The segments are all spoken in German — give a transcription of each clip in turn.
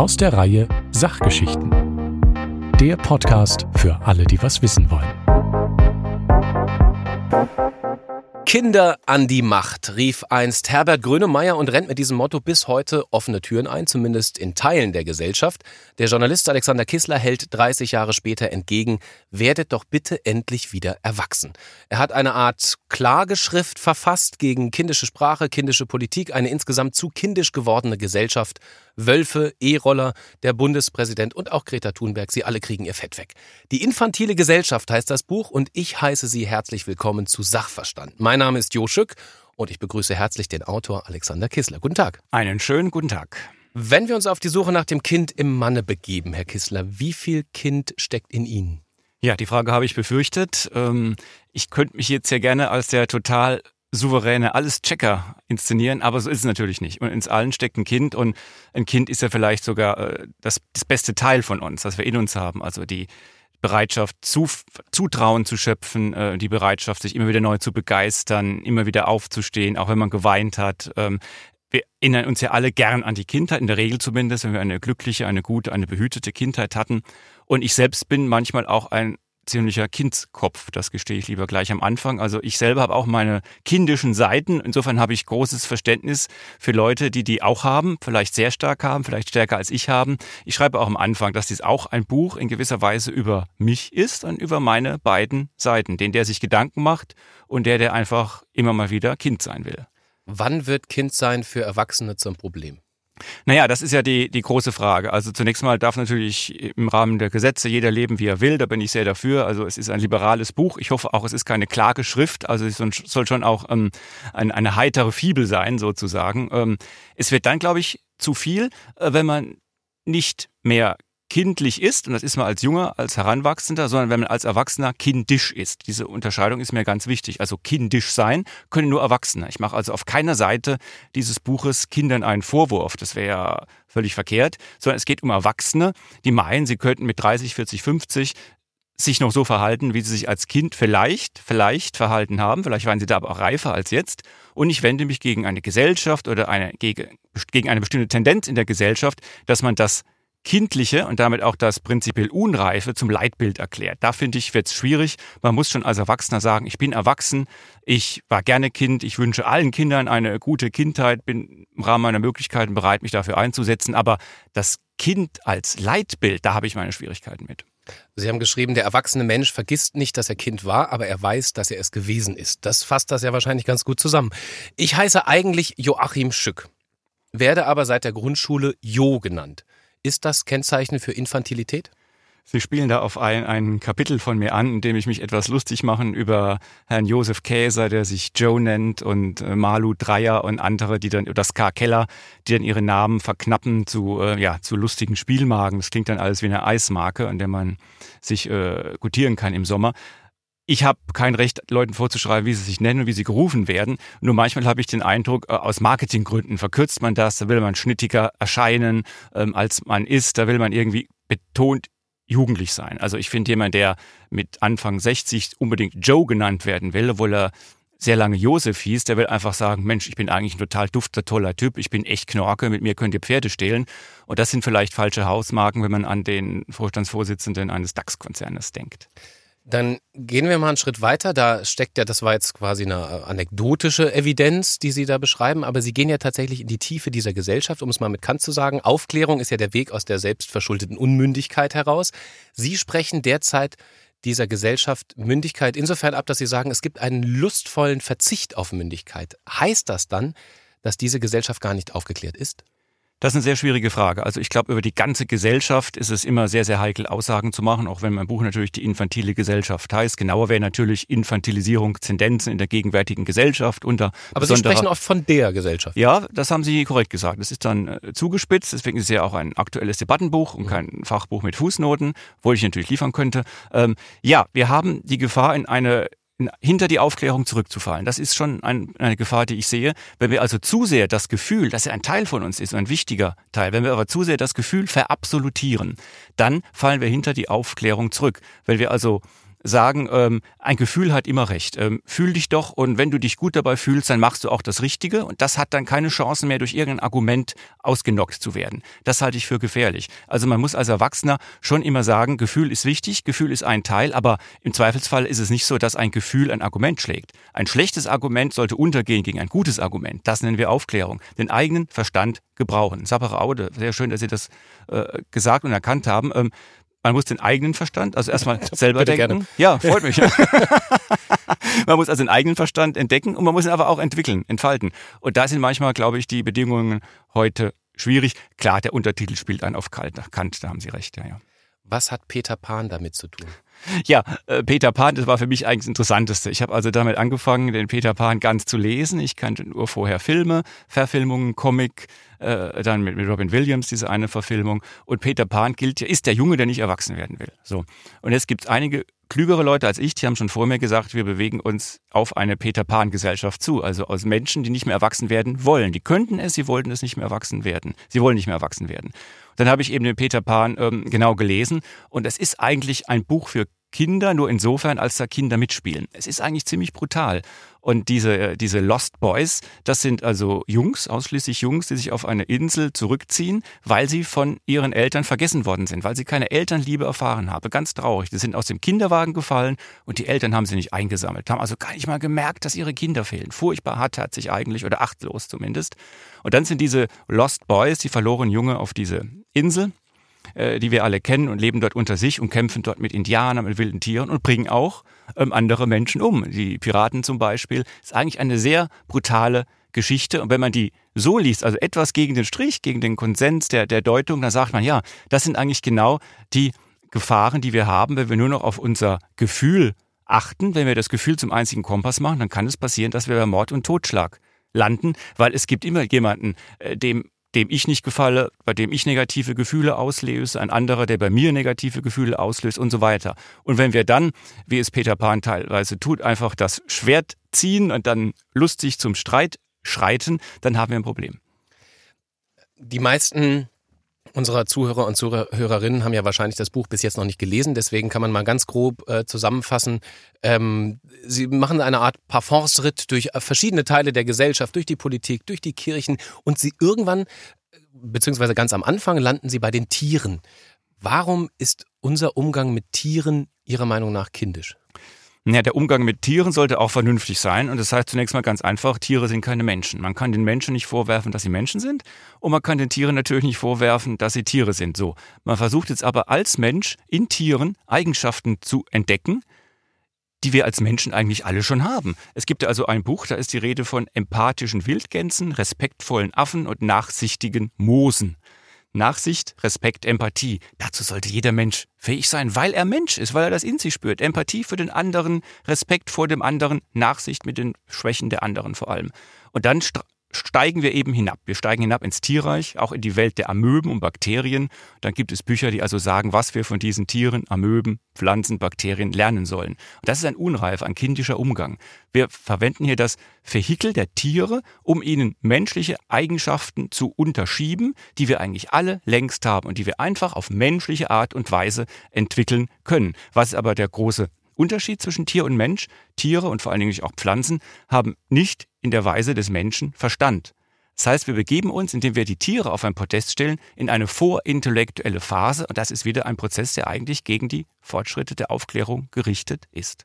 aus der Reihe Sachgeschichten. Der Podcast für alle, die was wissen wollen. Kinder an die Macht, rief einst Herbert Grönemeyer und rennt mit diesem Motto bis heute offene Türen ein, zumindest in Teilen der Gesellschaft. Der Journalist Alexander Kissler hält 30 Jahre später entgegen, werdet doch bitte endlich wieder erwachsen. Er hat eine Art Klageschrift verfasst gegen kindische Sprache, kindische Politik, eine insgesamt zu kindisch gewordene Gesellschaft. Wölfe, E-Roller, der Bundespräsident und auch Greta Thunberg, sie alle kriegen ihr Fett weg. Die infantile Gesellschaft heißt das Buch und ich heiße Sie herzlich willkommen zu Sachverstand. Mein Name ist Jo Schück und ich begrüße herzlich den Autor Alexander Kissler. Guten Tag. Einen schönen guten Tag. Wenn wir uns auf die Suche nach dem Kind im Manne begeben, Herr Kissler, wie viel Kind steckt in Ihnen? Ja, die Frage habe ich befürchtet. Ähm, ich könnte mich jetzt ja gerne als der total souveräne Alles-Checker inszenieren, aber so ist es natürlich nicht. Und ins Allen steckt ein Kind und ein Kind ist ja vielleicht sogar äh, das, das beste Teil von uns, das wir in uns haben. Also die Bereitschaft, zu, Zutrauen zu schöpfen, äh, die Bereitschaft, sich immer wieder neu zu begeistern, immer wieder aufzustehen, auch wenn man geweint hat. Ähm, wir erinnern uns ja alle gern an die Kindheit, in der Regel zumindest, wenn wir eine glückliche, eine gute, eine behütete Kindheit hatten. Und ich selbst bin manchmal auch ein ziemlicher Kindskopf, das gestehe ich lieber gleich am Anfang. Also ich selber habe auch meine kindischen Seiten. Insofern habe ich großes Verständnis für Leute, die die auch haben, vielleicht sehr stark haben, vielleicht stärker als ich haben. Ich schreibe auch am Anfang, dass dies auch ein Buch in gewisser Weise über mich ist und über meine beiden Seiten. Den, der sich Gedanken macht und der, der einfach immer mal wieder Kind sein will. Wann wird Kind sein für Erwachsene zum Problem? Naja, das ist ja die, die große Frage. Also zunächst mal darf natürlich im Rahmen der Gesetze jeder leben, wie er will. Da bin ich sehr dafür. Also es ist ein liberales Buch. Ich hoffe auch, es ist keine Klageschrift. Also es soll schon auch ähm, eine, eine heitere Fibel sein, sozusagen. Ähm, es wird dann, glaube ich, zu viel, äh, wenn man nicht mehr kindlich ist, und das ist man als Junger, als Heranwachsender, sondern wenn man als Erwachsener kindisch ist. Diese Unterscheidung ist mir ganz wichtig. Also kindisch sein können nur Erwachsene. Ich mache also auf keiner Seite dieses Buches Kindern einen Vorwurf. Das wäre ja völlig verkehrt, sondern es geht um Erwachsene, die meinen, sie könnten mit 30, 40, 50 sich noch so verhalten, wie sie sich als Kind vielleicht, vielleicht verhalten haben. Vielleicht waren sie da aber auch reifer als jetzt. Und ich wende mich gegen eine Gesellschaft oder eine, gegen, gegen eine bestimmte Tendenz in der Gesellschaft, dass man das Kindliche und damit auch das prinzipiell Unreife zum Leitbild erklärt. Da finde ich, wird es schwierig. Man muss schon als Erwachsener sagen, ich bin erwachsen, ich war gerne Kind, ich wünsche allen Kindern eine gute Kindheit, bin im Rahmen meiner Möglichkeiten bereit, mich dafür einzusetzen. Aber das Kind als Leitbild, da habe ich meine Schwierigkeiten mit. Sie haben geschrieben, der erwachsene Mensch vergisst nicht, dass er Kind war, aber er weiß, dass er es gewesen ist. Das fasst das ja wahrscheinlich ganz gut zusammen. Ich heiße eigentlich Joachim Schück, werde aber seit der Grundschule Jo genannt. Ist das Kennzeichen für Infantilität? Sie spielen da auf ein, ein Kapitel von mir an, in dem ich mich etwas lustig mache über Herrn Josef Käser, der sich Joe nennt, und äh, Malu Dreier und andere, die dann, oder Ska Keller, die dann ihre Namen verknappen zu, äh, ja, zu lustigen Spielmagen. Das klingt dann alles wie eine Eismarke, an der man sich äh, gutieren kann im Sommer ich habe kein Recht, Leuten vorzuschreiben, wie sie sich nennen und wie sie gerufen werden. Nur manchmal habe ich den Eindruck, äh, aus Marketinggründen verkürzt man das, da will man schnittiger erscheinen, ähm, als man ist, da will man irgendwie betont jugendlich sein. Also ich finde jemand, der mit Anfang 60 unbedingt Joe genannt werden will, obwohl er sehr lange Josef hieß, der will einfach sagen, Mensch, ich bin eigentlich ein total dufter, toller Typ, ich bin echt Knorke, mit mir könnt ihr Pferde stehlen. Und das sind vielleicht falsche Hausmarken, wenn man an den Vorstandsvorsitzenden eines DAX-Konzernes denkt. Dann gehen wir mal einen Schritt weiter. Da steckt ja, das war jetzt quasi eine äh, anekdotische Evidenz, die Sie da beschreiben, aber Sie gehen ja tatsächlich in die Tiefe dieser Gesellschaft, um es mal mit Kant zu sagen. Aufklärung ist ja der Weg aus der selbstverschuldeten Unmündigkeit heraus. Sie sprechen derzeit dieser Gesellschaft Mündigkeit insofern ab, dass Sie sagen, es gibt einen lustvollen Verzicht auf Mündigkeit. Heißt das dann, dass diese Gesellschaft gar nicht aufgeklärt ist? Das ist eine sehr schwierige Frage. Also ich glaube, über die ganze Gesellschaft ist es immer sehr, sehr heikel, Aussagen zu machen, auch wenn mein Buch natürlich die infantile Gesellschaft heißt. Genauer wäre natürlich Infantilisierung, Tendenzen in der gegenwärtigen Gesellschaft unter Aber Sie sprechen oft von der Gesellschaft. Ja, das haben Sie korrekt gesagt. Das ist dann äh, zugespitzt, deswegen ist es ja auch ein aktuelles Debattenbuch und kein Fachbuch mit Fußnoten, wo ich natürlich liefern könnte. Ähm, ja, wir haben die Gefahr, in eine hinter die Aufklärung zurückzufallen. Das ist schon ein, eine Gefahr, die ich sehe. Wenn wir also zu sehr das Gefühl, dass er ein Teil von uns ist, ein wichtiger Teil, wenn wir aber zu sehr das Gefühl verabsolutieren, dann fallen wir hinter die Aufklärung zurück. Wenn wir also sagen, ähm, ein Gefühl hat immer recht. Ähm, fühl dich doch und wenn du dich gut dabei fühlst, dann machst du auch das Richtige und das hat dann keine Chance mehr durch irgendein Argument ausgenockt zu werden. Das halte ich für gefährlich. Also man muss als Erwachsener schon immer sagen, Gefühl ist wichtig, Gefühl ist ein Teil, aber im Zweifelsfall ist es nicht so, dass ein Gefühl ein Argument schlägt. Ein schlechtes Argument sollte untergehen gegen ein gutes Argument. Das nennen wir Aufklärung. Den eigenen Verstand gebrauchen. Sapere Aude, sehr schön, dass Sie das äh, gesagt und erkannt haben. Ähm, man muss den eigenen Verstand, also erstmal selber denken. Gerne. Ja, freut mich. man muss also den eigenen Verstand entdecken und man muss ihn aber auch entwickeln, entfalten. Und da sind manchmal, glaube ich, die Bedingungen heute schwierig. Klar, der Untertitel spielt einen auf Kant, da haben Sie recht, ja, ja. Was hat Peter Pan damit zu tun? Ja, äh, Peter Pan, das war für mich eigentlich das Interessanteste. Ich habe also damit angefangen, den Peter Pan ganz zu lesen. Ich kannte nur vorher Filme, Verfilmungen, Comic, äh, dann mit, mit Robin Williams diese eine Verfilmung. Und Peter Pan gilt ja, ist der Junge, der nicht erwachsen werden will. So. Und jetzt gibt es einige klügere Leute als ich, die haben schon vor mir gesagt, wir bewegen uns auf eine Peter Pan-Gesellschaft zu. Also aus Menschen, die nicht mehr erwachsen werden wollen. Die könnten es, sie wollten es nicht mehr erwachsen werden. Sie wollen nicht mehr erwachsen werden. Dann habe ich eben den Peter Pan ähm, genau gelesen und es ist eigentlich ein Buch für Kinder, nur insofern, als da Kinder mitspielen. Es ist eigentlich ziemlich brutal. Und diese, äh, diese Lost Boys, das sind also Jungs, ausschließlich Jungs, die sich auf eine Insel zurückziehen, weil sie von ihren Eltern vergessen worden sind, weil sie keine Elternliebe erfahren haben. Ganz traurig. Die sind aus dem Kinderwagen gefallen und die Eltern haben sie nicht eingesammelt, haben also gar nicht mal gemerkt, dass ihre Kinder fehlen. Furchtbar hartherzig eigentlich oder achtlos zumindest. Und dann sind diese Lost Boys, die verlorenen Junge auf diese Insel die wir alle kennen und leben dort unter sich und kämpfen dort mit Indianern, mit wilden Tieren und bringen auch ähm, andere Menschen um. Die Piraten zum Beispiel. Ist eigentlich eine sehr brutale Geschichte. Und wenn man die so liest, also etwas gegen den Strich, gegen den Konsens der, der Deutung, dann sagt man, ja, das sind eigentlich genau die Gefahren, die wir haben, wenn wir nur noch auf unser Gefühl achten. Wenn wir das Gefühl zum einzigen Kompass machen, dann kann es passieren, dass wir bei Mord und Totschlag landen, weil es gibt immer jemanden, äh, dem dem ich nicht gefalle, bei dem ich negative Gefühle auslöse, ein anderer, der bei mir negative Gefühle auslöst und so weiter. Und wenn wir dann, wie es Peter Pan teilweise tut, einfach das Schwert ziehen und dann lustig zum Streit schreiten, dann haben wir ein Problem. Die meisten unserer Zuhörer und Zuhörerinnen haben ja wahrscheinlich das Buch bis jetzt noch nicht gelesen, deswegen kann man mal ganz grob äh, zusammenfassen. Ähm, sie machen eine Art Parforce-Ritt durch äh, verschiedene Teile der Gesellschaft, durch die Politik, durch die Kirchen und sie irgendwann, beziehungsweise ganz am Anfang, landen sie bei den Tieren. Warum ist unser Umgang mit Tieren Ihrer Meinung nach kindisch? Ja, der Umgang mit Tieren sollte auch vernünftig sein. Und das heißt zunächst mal ganz einfach, Tiere sind keine Menschen. Man kann den Menschen nicht vorwerfen, dass sie Menschen sind. Und man kann den Tieren natürlich nicht vorwerfen, dass sie Tiere sind. So. Man versucht jetzt aber als Mensch in Tieren Eigenschaften zu entdecken, die wir als Menschen eigentlich alle schon haben. Es gibt also ein Buch, da ist die Rede von empathischen Wildgänsen, respektvollen Affen und nachsichtigen Moosen. Nachsicht, Respekt, Empathie. Dazu sollte jeder Mensch fähig sein, weil er Mensch ist, weil er das in sich spürt. Empathie für den anderen, Respekt vor dem anderen, Nachsicht mit den Schwächen der anderen vor allem. Und dann steigen wir eben hinab. Wir steigen hinab ins Tierreich, auch in die Welt der Amöben und Bakterien. Dann gibt es Bücher, die also sagen, was wir von diesen Tieren, Amöben, Pflanzen, Bakterien lernen sollen. Und das ist ein unreif, ein kindischer Umgang. Wir verwenden hier das Vehikel der Tiere, um ihnen menschliche Eigenschaften zu unterschieben, die wir eigentlich alle längst haben und die wir einfach auf menschliche Art und Weise entwickeln können. Was ist aber der große Unterschied zwischen Tier und Mensch. Tiere und vor allen Dingen auch Pflanzen haben nicht in der Weise des Menschen Verstand. Das heißt, wir begeben uns, indem wir die Tiere auf ein Podest stellen, in eine vorintellektuelle Phase und das ist wieder ein Prozess, der eigentlich gegen die Fortschritte der Aufklärung gerichtet ist.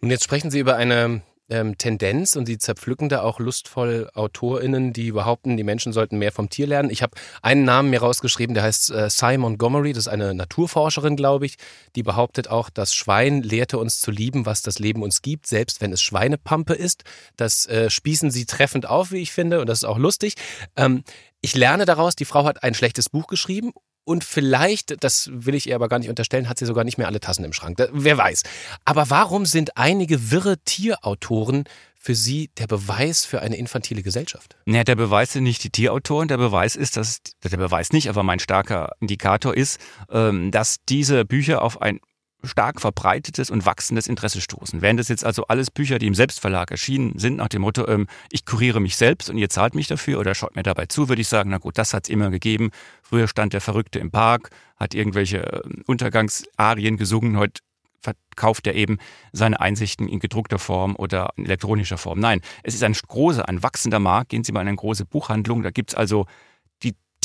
Und jetzt sprechen Sie über eine ähm, Tendenz und sie zerpflücken da auch lustvoll AutorInnen, die behaupten, die Menschen sollten mehr vom Tier lernen. Ich habe einen Namen mir rausgeschrieben, der heißt äh, Cy Montgomery, das ist eine Naturforscherin, glaube ich, die behauptet auch, das Schwein lehrte uns zu lieben, was das Leben uns gibt, selbst wenn es Schweinepampe ist. Das äh, spießen sie treffend auf, wie ich finde, und das ist auch lustig. Ähm, ich lerne daraus, die Frau hat ein schlechtes Buch geschrieben und vielleicht, das will ich ihr aber gar nicht unterstellen, hat sie sogar nicht mehr alle Tassen im Schrank. Wer weiß. Aber warum sind einige wirre Tierautoren für Sie der Beweis für eine infantile Gesellschaft? Naja, der Beweis sind nicht die Tierautoren. Der Beweis ist, dass, der Beweis nicht, aber mein starker Indikator ist, ähm, dass diese Bücher auf ein stark verbreitetes und wachsendes Interesse stoßen. Wären das jetzt also alles Bücher, die im Selbstverlag erschienen sind, nach dem Motto, ähm, ich kuriere mich selbst und ihr zahlt mich dafür oder schaut mir dabei zu, würde ich sagen, na gut, das hat es immer gegeben. Früher stand der Verrückte im Park, hat irgendwelche äh, Untergangsarien gesungen, heute verkauft er eben seine Einsichten in gedruckter Form oder in elektronischer Form. Nein, es ist ein großer, ein wachsender Markt. Gehen Sie mal in eine große Buchhandlung, da gibt's also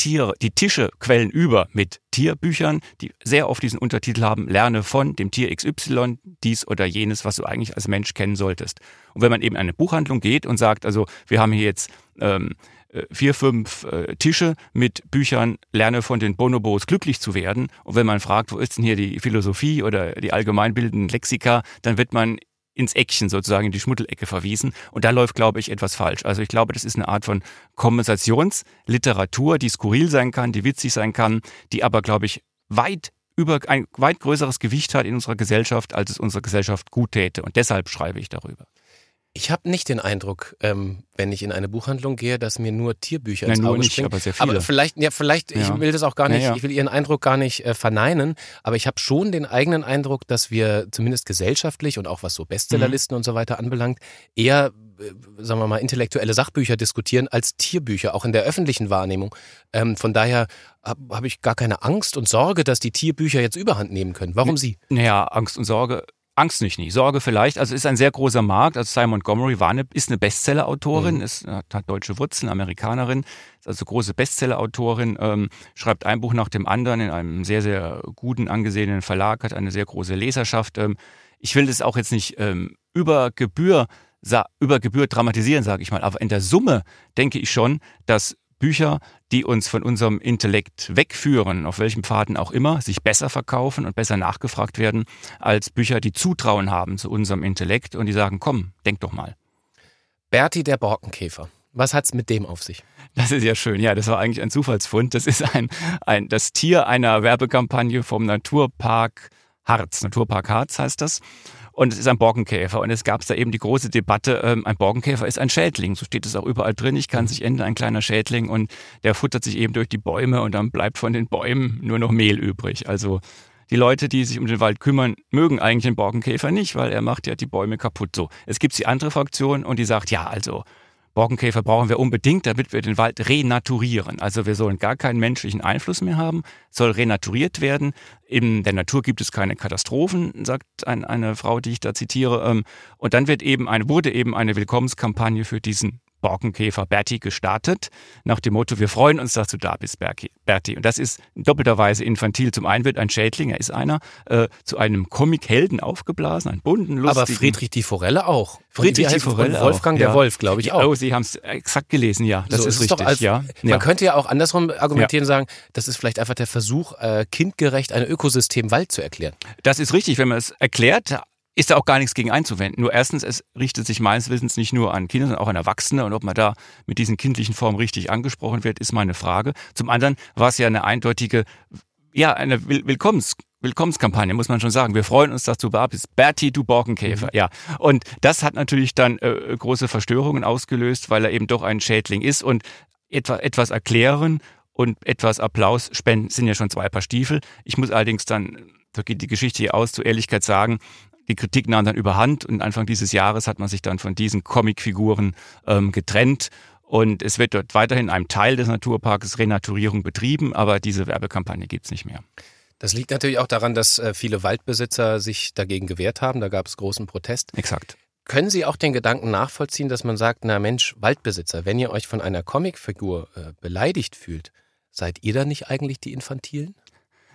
Tiere, die Tische quellen über mit Tierbüchern, die sehr oft diesen Untertitel haben, lerne von dem Tier XY dies oder jenes, was du eigentlich als Mensch kennen solltest. Und wenn man eben in eine Buchhandlung geht und sagt, also wir haben hier jetzt ähm, äh, vier, fünf äh, Tische mit Büchern, lerne von den Bonobos glücklich zu werden. Und wenn man fragt, wo ist denn hier die Philosophie oder die allgemeinbildenden Lexika, dann wird man ins Eckchen sozusagen, in die Schmuddelecke verwiesen. Und da läuft, glaube ich, etwas falsch. Also ich glaube, das ist eine Art von Kompensationsliteratur, die skurril sein kann, die witzig sein kann, die aber, glaube ich, weit über ein weit größeres Gewicht hat in unserer Gesellschaft, als es unserer Gesellschaft gut täte. Und deshalb schreibe ich darüber. Ich habe nicht den Eindruck, ähm, wenn ich in eine Buchhandlung gehe, dass mir nur Tierbücher Nein, ins Auge nicht, springen. Aber, sehr viele. aber vielleicht, ja, vielleicht, ja. ich will das auch gar nicht, ja, ich will Ihren Eindruck gar nicht äh, verneinen, aber ich habe schon den eigenen Eindruck, dass wir zumindest gesellschaftlich und auch was so Bestsellerlisten mhm. und so weiter anbelangt, eher, äh, sagen wir mal, intellektuelle Sachbücher diskutieren als Tierbücher, auch in der öffentlichen Wahrnehmung. Ähm, von daher habe hab ich gar keine Angst und Sorge, dass die Tierbücher jetzt Überhand nehmen können. Warum Sie? Naja, Angst und Sorge Angst nicht, nicht. Sorge vielleicht. Also ist ein sehr großer Markt. Also Simon Montgomery war eine, ist eine Bestseller-Autorin, mhm. ist, hat, hat, deutsche Wurzeln, Amerikanerin, ist also große Bestseller-Autorin, ähm, schreibt ein Buch nach dem anderen in einem sehr, sehr guten, angesehenen Verlag, hat eine sehr große Leserschaft. Ähm, ich will das auch jetzt nicht ähm, über Gebühr über Gebühr dramatisieren, sage ich mal. Aber in der Summe denke ich schon, dass Bücher, die uns von unserem Intellekt wegführen, auf welchem Pfaden auch immer, sich besser verkaufen und besser nachgefragt werden, als Bücher, die Zutrauen haben zu unserem Intellekt und die sagen, komm, denk doch mal. Berti der Borkenkäfer. Was hat's mit dem auf sich? Das ist ja schön. Ja, das war eigentlich ein Zufallsfund. Das ist ein, ein das Tier einer Werbekampagne vom Naturpark Harz. Naturpark Harz heißt das. Und es ist ein Borkenkäfer. Und es gab da eben die große Debatte, ähm, ein Borkenkäfer ist ein Schädling. So steht es auch überall drin. Ich kann mhm. sich ändern, ein kleiner Schädling. Und der futtert sich eben durch die Bäume und dann bleibt von den Bäumen nur noch Mehl übrig. Also die Leute, die sich um den Wald kümmern, mögen eigentlich den Borkenkäfer nicht, weil er macht ja die Bäume kaputt. So. Es gibt die andere Fraktion und die sagt, ja, also Borkenkäfer brauchen wir unbedingt, damit wir den Wald renaturieren. Also wir sollen gar keinen menschlichen Einfluss mehr haben, soll renaturiert werden. In der Natur gibt es keine Katastrophen, sagt ein, eine Frau, die ich da zitiere. Ähm, und dann wird eben eine, wurde eben eine Willkommenskampagne für diesen Borkenkäfer Berti gestartet, nach dem Motto, wir freuen uns, dass du da bist, Berti. Und das ist in doppelter Weise infantil. Zum einen wird ein Schädling, er ist einer, äh, zu einem Comic-Helden aufgeblasen, ein bunten, lustigen. Aber Friedrich die Forelle auch. Friedrich die Forelle auch. Wolfgang der ja. Wolf, glaube ich auch. Oh, Sie haben es exakt gelesen, ja, das so, ist, ist richtig. Als, ja. Man ja. könnte ja auch andersrum argumentieren, ja. sagen, das ist vielleicht einfach der Versuch, äh, kindgerecht ein Ökosystem Wald zu erklären. Das ist richtig, wenn man es erklärt, ist da auch gar nichts gegen einzuwenden. Nur erstens, es richtet sich meines Wissens nicht nur an Kinder, sondern auch an Erwachsene. Und ob man da mit diesen kindlichen Formen richtig angesprochen wird, ist meine Frage. Zum anderen war es ja eine eindeutige, ja, eine Willkommens Willkommenskampagne, muss man schon sagen. Wir freuen uns, dass du da bist. Bertie, du Borkenkäfer. Mhm. Ja. Und das hat natürlich dann äh, große Verstörungen ausgelöst, weil er eben doch ein Schädling ist. Und etwa, etwas erklären und etwas Applaus spenden sind ja schon zwei Paar Stiefel. Ich muss allerdings dann, da geht die Geschichte hier aus, zur Ehrlichkeit sagen, die Kritik nahm dann überhand und Anfang dieses Jahres hat man sich dann von diesen Comicfiguren ähm, getrennt. Und es wird dort weiterhin in einem Teil des Naturparks Renaturierung betrieben, aber diese Werbekampagne gibt's nicht mehr. Das liegt natürlich auch daran, dass äh, viele Waldbesitzer sich dagegen gewehrt haben. Da gab es großen Protest. Exakt. Können Sie auch den Gedanken nachvollziehen, dass man sagt, na Mensch, Waldbesitzer, wenn ihr euch von einer Comicfigur äh, beleidigt fühlt, seid ihr dann nicht eigentlich die Infantilen?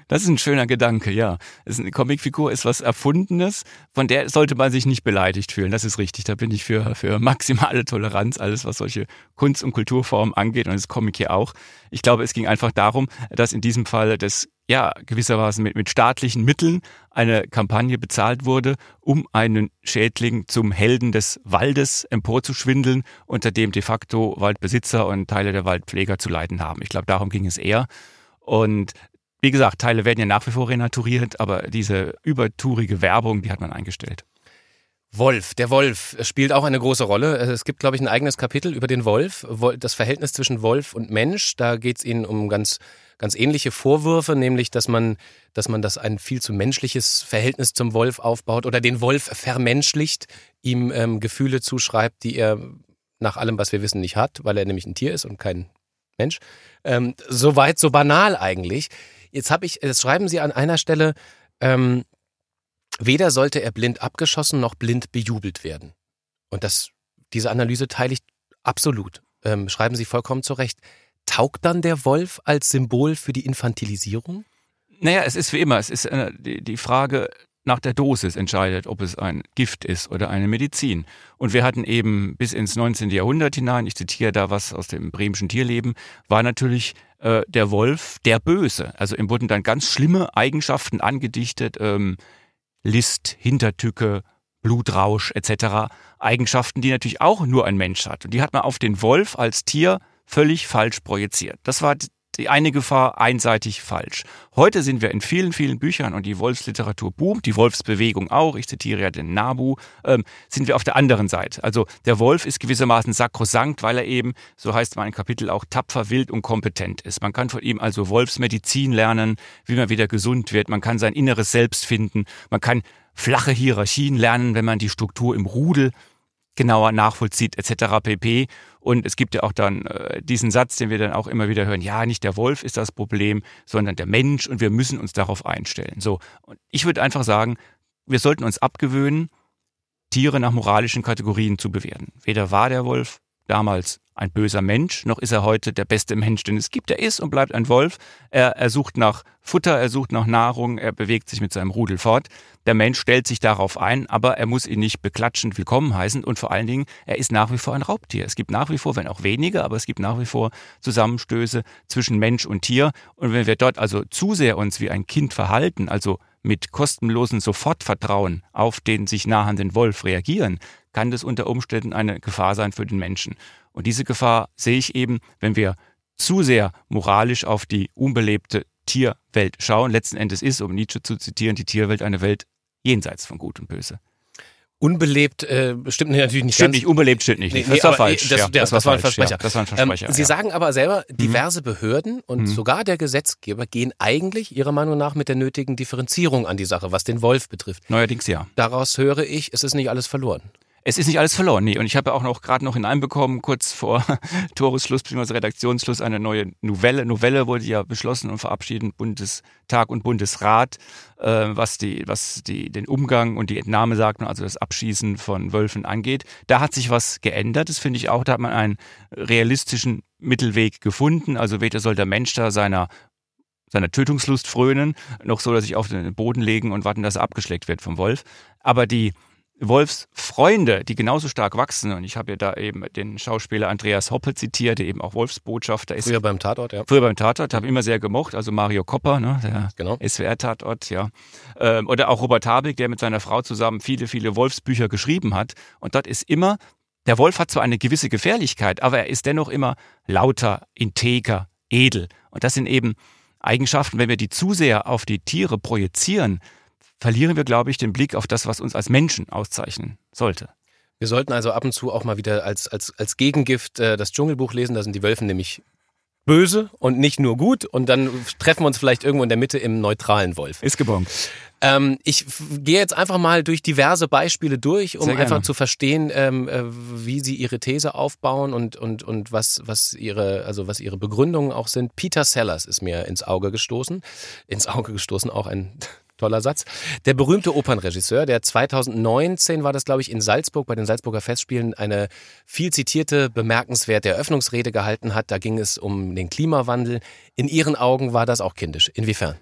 Das ist ein schöner Gedanke, ja. eine Comicfigur ist was Erfundenes, von der sollte man sich nicht beleidigt fühlen. Das ist richtig. Da bin ich für, für maximale Toleranz, alles was solche Kunst- und Kulturformen angeht und das Comic hier auch. Ich glaube, es ging einfach darum, dass in diesem Fall das ja, gewissermaßen mit, mit staatlichen Mitteln eine Kampagne bezahlt wurde, um einen Schädling zum Helden des Waldes emporzuschwindeln, unter dem de facto Waldbesitzer und Teile der Waldpfleger zu leiden haben. Ich glaube, darum ging es eher. Und wie gesagt, Teile werden ja nach wie vor renaturiert, aber diese übertourige Werbung, die hat man eingestellt. Wolf, der Wolf spielt auch eine große Rolle. Es gibt, glaube ich, ein eigenes Kapitel über den Wolf, das Verhältnis zwischen Wolf und Mensch. Da geht es Ihnen um ganz, ganz ähnliche Vorwürfe, nämlich, dass man, dass man das ein viel zu menschliches Verhältnis zum Wolf aufbaut oder den Wolf vermenschlicht, ihm ähm, Gefühle zuschreibt, die er nach allem, was wir wissen, nicht hat, weil er nämlich ein Tier ist und kein Mensch. Ähm, so weit, so banal eigentlich. Jetzt habe ich, jetzt schreiben Sie an einer Stelle, ähm, Weder sollte er blind abgeschossen noch blind bejubelt werden. Und das, diese Analyse teile ich absolut. Ähm, schreiben Sie vollkommen zurecht. Taugt dann der Wolf als Symbol für die Infantilisierung? Naja, es ist wie immer, es ist äh, die, die Frage nach der Dosis entscheidet, ob es ein Gift ist oder eine Medizin. Und wir hatten eben bis ins 19. Jahrhundert hinein, ich zitiere da was aus dem bremischen Tierleben, war natürlich äh, der Wolf der Böse. Also ihm wurden dann ganz schlimme Eigenschaften angedichtet, ähm, List, Hintertücke, Blutrausch etc. Eigenschaften, die natürlich auch nur ein Mensch hat. Und die hat man auf den Wolf als Tier völlig falsch projiziert. Das war die eine Gefahr einseitig falsch. Heute sind wir in vielen, vielen Büchern und die Wolfsliteratur boomt, die Wolfsbewegung auch, ich zitiere ja den Nabu, ähm, sind wir auf der anderen Seite. Also der Wolf ist gewissermaßen sakrosankt, weil er eben, so heißt mein Kapitel auch, tapfer, wild und kompetent ist. Man kann von ihm also Wolfsmedizin lernen, wie man wieder gesund wird, man kann sein inneres Selbst finden, man kann flache Hierarchien lernen, wenn man die Struktur im Rudel genauer nachvollzieht etc. pp. Und es gibt ja auch dann äh, diesen Satz, den wir dann auch immer wieder hören, ja, nicht der Wolf ist das Problem, sondern der Mensch und wir müssen uns darauf einstellen. So, und ich würde einfach sagen, wir sollten uns abgewöhnen, Tiere nach moralischen Kategorien zu bewerten. Weder war der Wolf damals ein böser Mensch, noch ist er heute der beste Mensch, den es gibt. Er ist und bleibt ein Wolf. Er, er sucht nach Futter, er sucht nach Nahrung, er bewegt sich mit seinem Rudel fort. Der Mensch stellt sich darauf ein, aber er muss ihn nicht beklatschend willkommen heißen und vor allen Dingen, er ist nach wie vor ein Raubtier. Es gibt nach wie vor, wenn auch wenige, aber es gibt nach wie vor Zusammenstöße zwischen Mensch und Tier. Und wenn wir dort also zu sehr uns wie ein Kind verhalten, also mit kostenlosen Sofortvertrauen auf den sich nahenden Wolf reagieren, kann das unter Umständen eine Gefahr sein für den Menschen. Und diese Gefahr sehe ich eben, wenn wir zu sehr moralisch auf die unbelebte Tierwelt schauen. Letzten Endes ist, um Nietzsche zu zitieren, die Tierwelt eine Welt jenseits von Gut und Böse. Unbelebt äh, stimmt natürlich nicht stimmt ganz. nicht, unbelebt stimmt nicht. Nee, das war aber, falsch. Das, ja, das, war, das war ein falsch. Versprecher. Ja, das war ein Versprecher. Ähm, Sie ja. sagen aber selber, diverse Behörden und Mhm. sogar der Gesetzgeber gehen eigentlich Ihrer Meinung nach mit der nötigen Differenzierung an die Sache, was den Wolf betrifft. Neuerdings ja. Daraus höre ich, es ist nicht alles verloren. Es ist nicht alles verloren, nee. Und ich habe ja auch noch gerade noch hineinbekommen, kurz vor Toresschluss bzw. Redaktionsschluss, eine neue Novelle. Novelle wurde ja beschlossen und verabschiedet, Bundestag und Bundesrat, äh, was die, was die, den Umgang und die Entnahme sagt also das Abschießen von Wölfen angeht. Da hat sich was geändert. Das finde ich auch. Da hat man einen realistischen Mittelweg gefunden. Also weder soll der Mensch da seiner seiner Tötungslust frönen, noch soll er sich auf den Boden legen und warten, dass er abgeschleckt wird vom Wolf. Aber die Wolfsfreunde, die genauso stark wachsen, und ich habe ja da eben den Schauspieler Andreas Hoppe zitiert, der eben auch Wolfsbotschafter ist. Früher beim Tatort, ja. Früher beim Tatort, habe immer sehr gemocht, also Mario Kopper, ne, der Genau. SWR-Tatort, ja. Ähm, oder auch Robert Habeck, der mit seiner Frau zusammen viele, viele Wolfsbücher geschrieben hat. Und dort ist immer, der Wolf hat zwar eine gewisse Gefährlichkeit, aber er ist dennoch immer lauter, integer, edel. Und das sind eben Eigenschaften, wenn wir die zu sehr auf die Tiere projizieren, verlieren wir, glaube ich, den Blick auf das, was uns als Menschen auszeichnen sollte. Wir sollten also ab und zu auch mal wieder als, als, als Gegengift äh, das Dschungelbuch lesen. Da sind die Wölfen nämlich böse und nicht nur gut. Und dann treffen wir uns vielleicht irgendwo in der Mitte im neutralen Wolf. Ist gebongt. Ähm, ich gehe jetzt einfach mal durch diverse Beispiele durch, um einfach zu verstehen, ähm, äh, wie sie ihre These aufbauen und, und, und was, was, ihre, also was ihre Begründungen auch sind. Peter Sellers ist mir ins Auge gestoßen. Ins Auge gestoßen, auch ein toller Satz. Der berühmte Opernregisseur, der 2019 war das, glaube ich, in Salzburg bei den Salzburger Festspielen eine viel zitierte, bemerkenswerte Eröffnungsrede gehalten hat. Da ging es um den Klimawandel. In Ihren Augen war das auch kindisch. Inwiefern?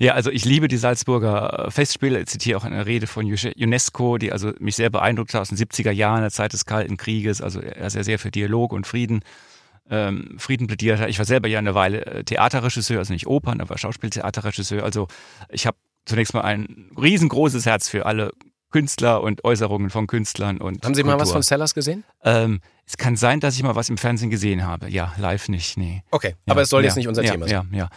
Ja, also ich liebe die Salzburger äh, Festspiele. Ich zitiere auch eine Rede von UNESCO, die also mich sehr beeindruckt hat aus den 70er Jahren, der Zeit des Kalten Krieges. Also er ist ja sehr für Dialog und Frieden, ähm, Frieden plädiert hat. Ich war selber ja eine Weile äh, Theaterregisseur, also nicht Opern, aber Schauspieltheaterregisseur. Also ich habe zunächst mal ein riesengroßes Herz für alle Künstler und Äußerungen von Künstlern und Haben Sie mal was Kultur. von Sellers gesehen? Ähm, es kann sein, dass ich mal was im Fernsehen gesehen habe. Ja, live nicht, nee. Okay, Ja, aber es soll ja, jetzt nicht unser ja, Thema sein. Ja, ja.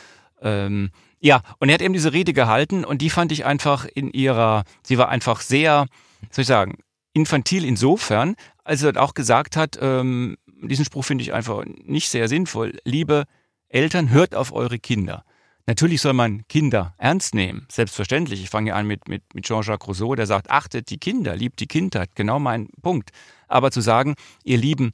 Ähm, ja, und er hat eben diese Rede gehalten und die fand ich einfach in ihrer, sie war einfach sehr, soll ich sagen, infantil insofern, als er auch gesagt hat, ähm, diesen Spruch finde ich einfach nicht sehr sinnvoll. Liebe Eltern, hört auf eure Kinder. Natürlich soll man Kinder ernst nehmen, selbstverständlich. Ich fange ja an mit, mit, mit Jean-Jacques Rousseau, der sagt, achtet die Kinder, liebt die Kindheit, genau mein Punkt. Aber zu sagen, ihr lieben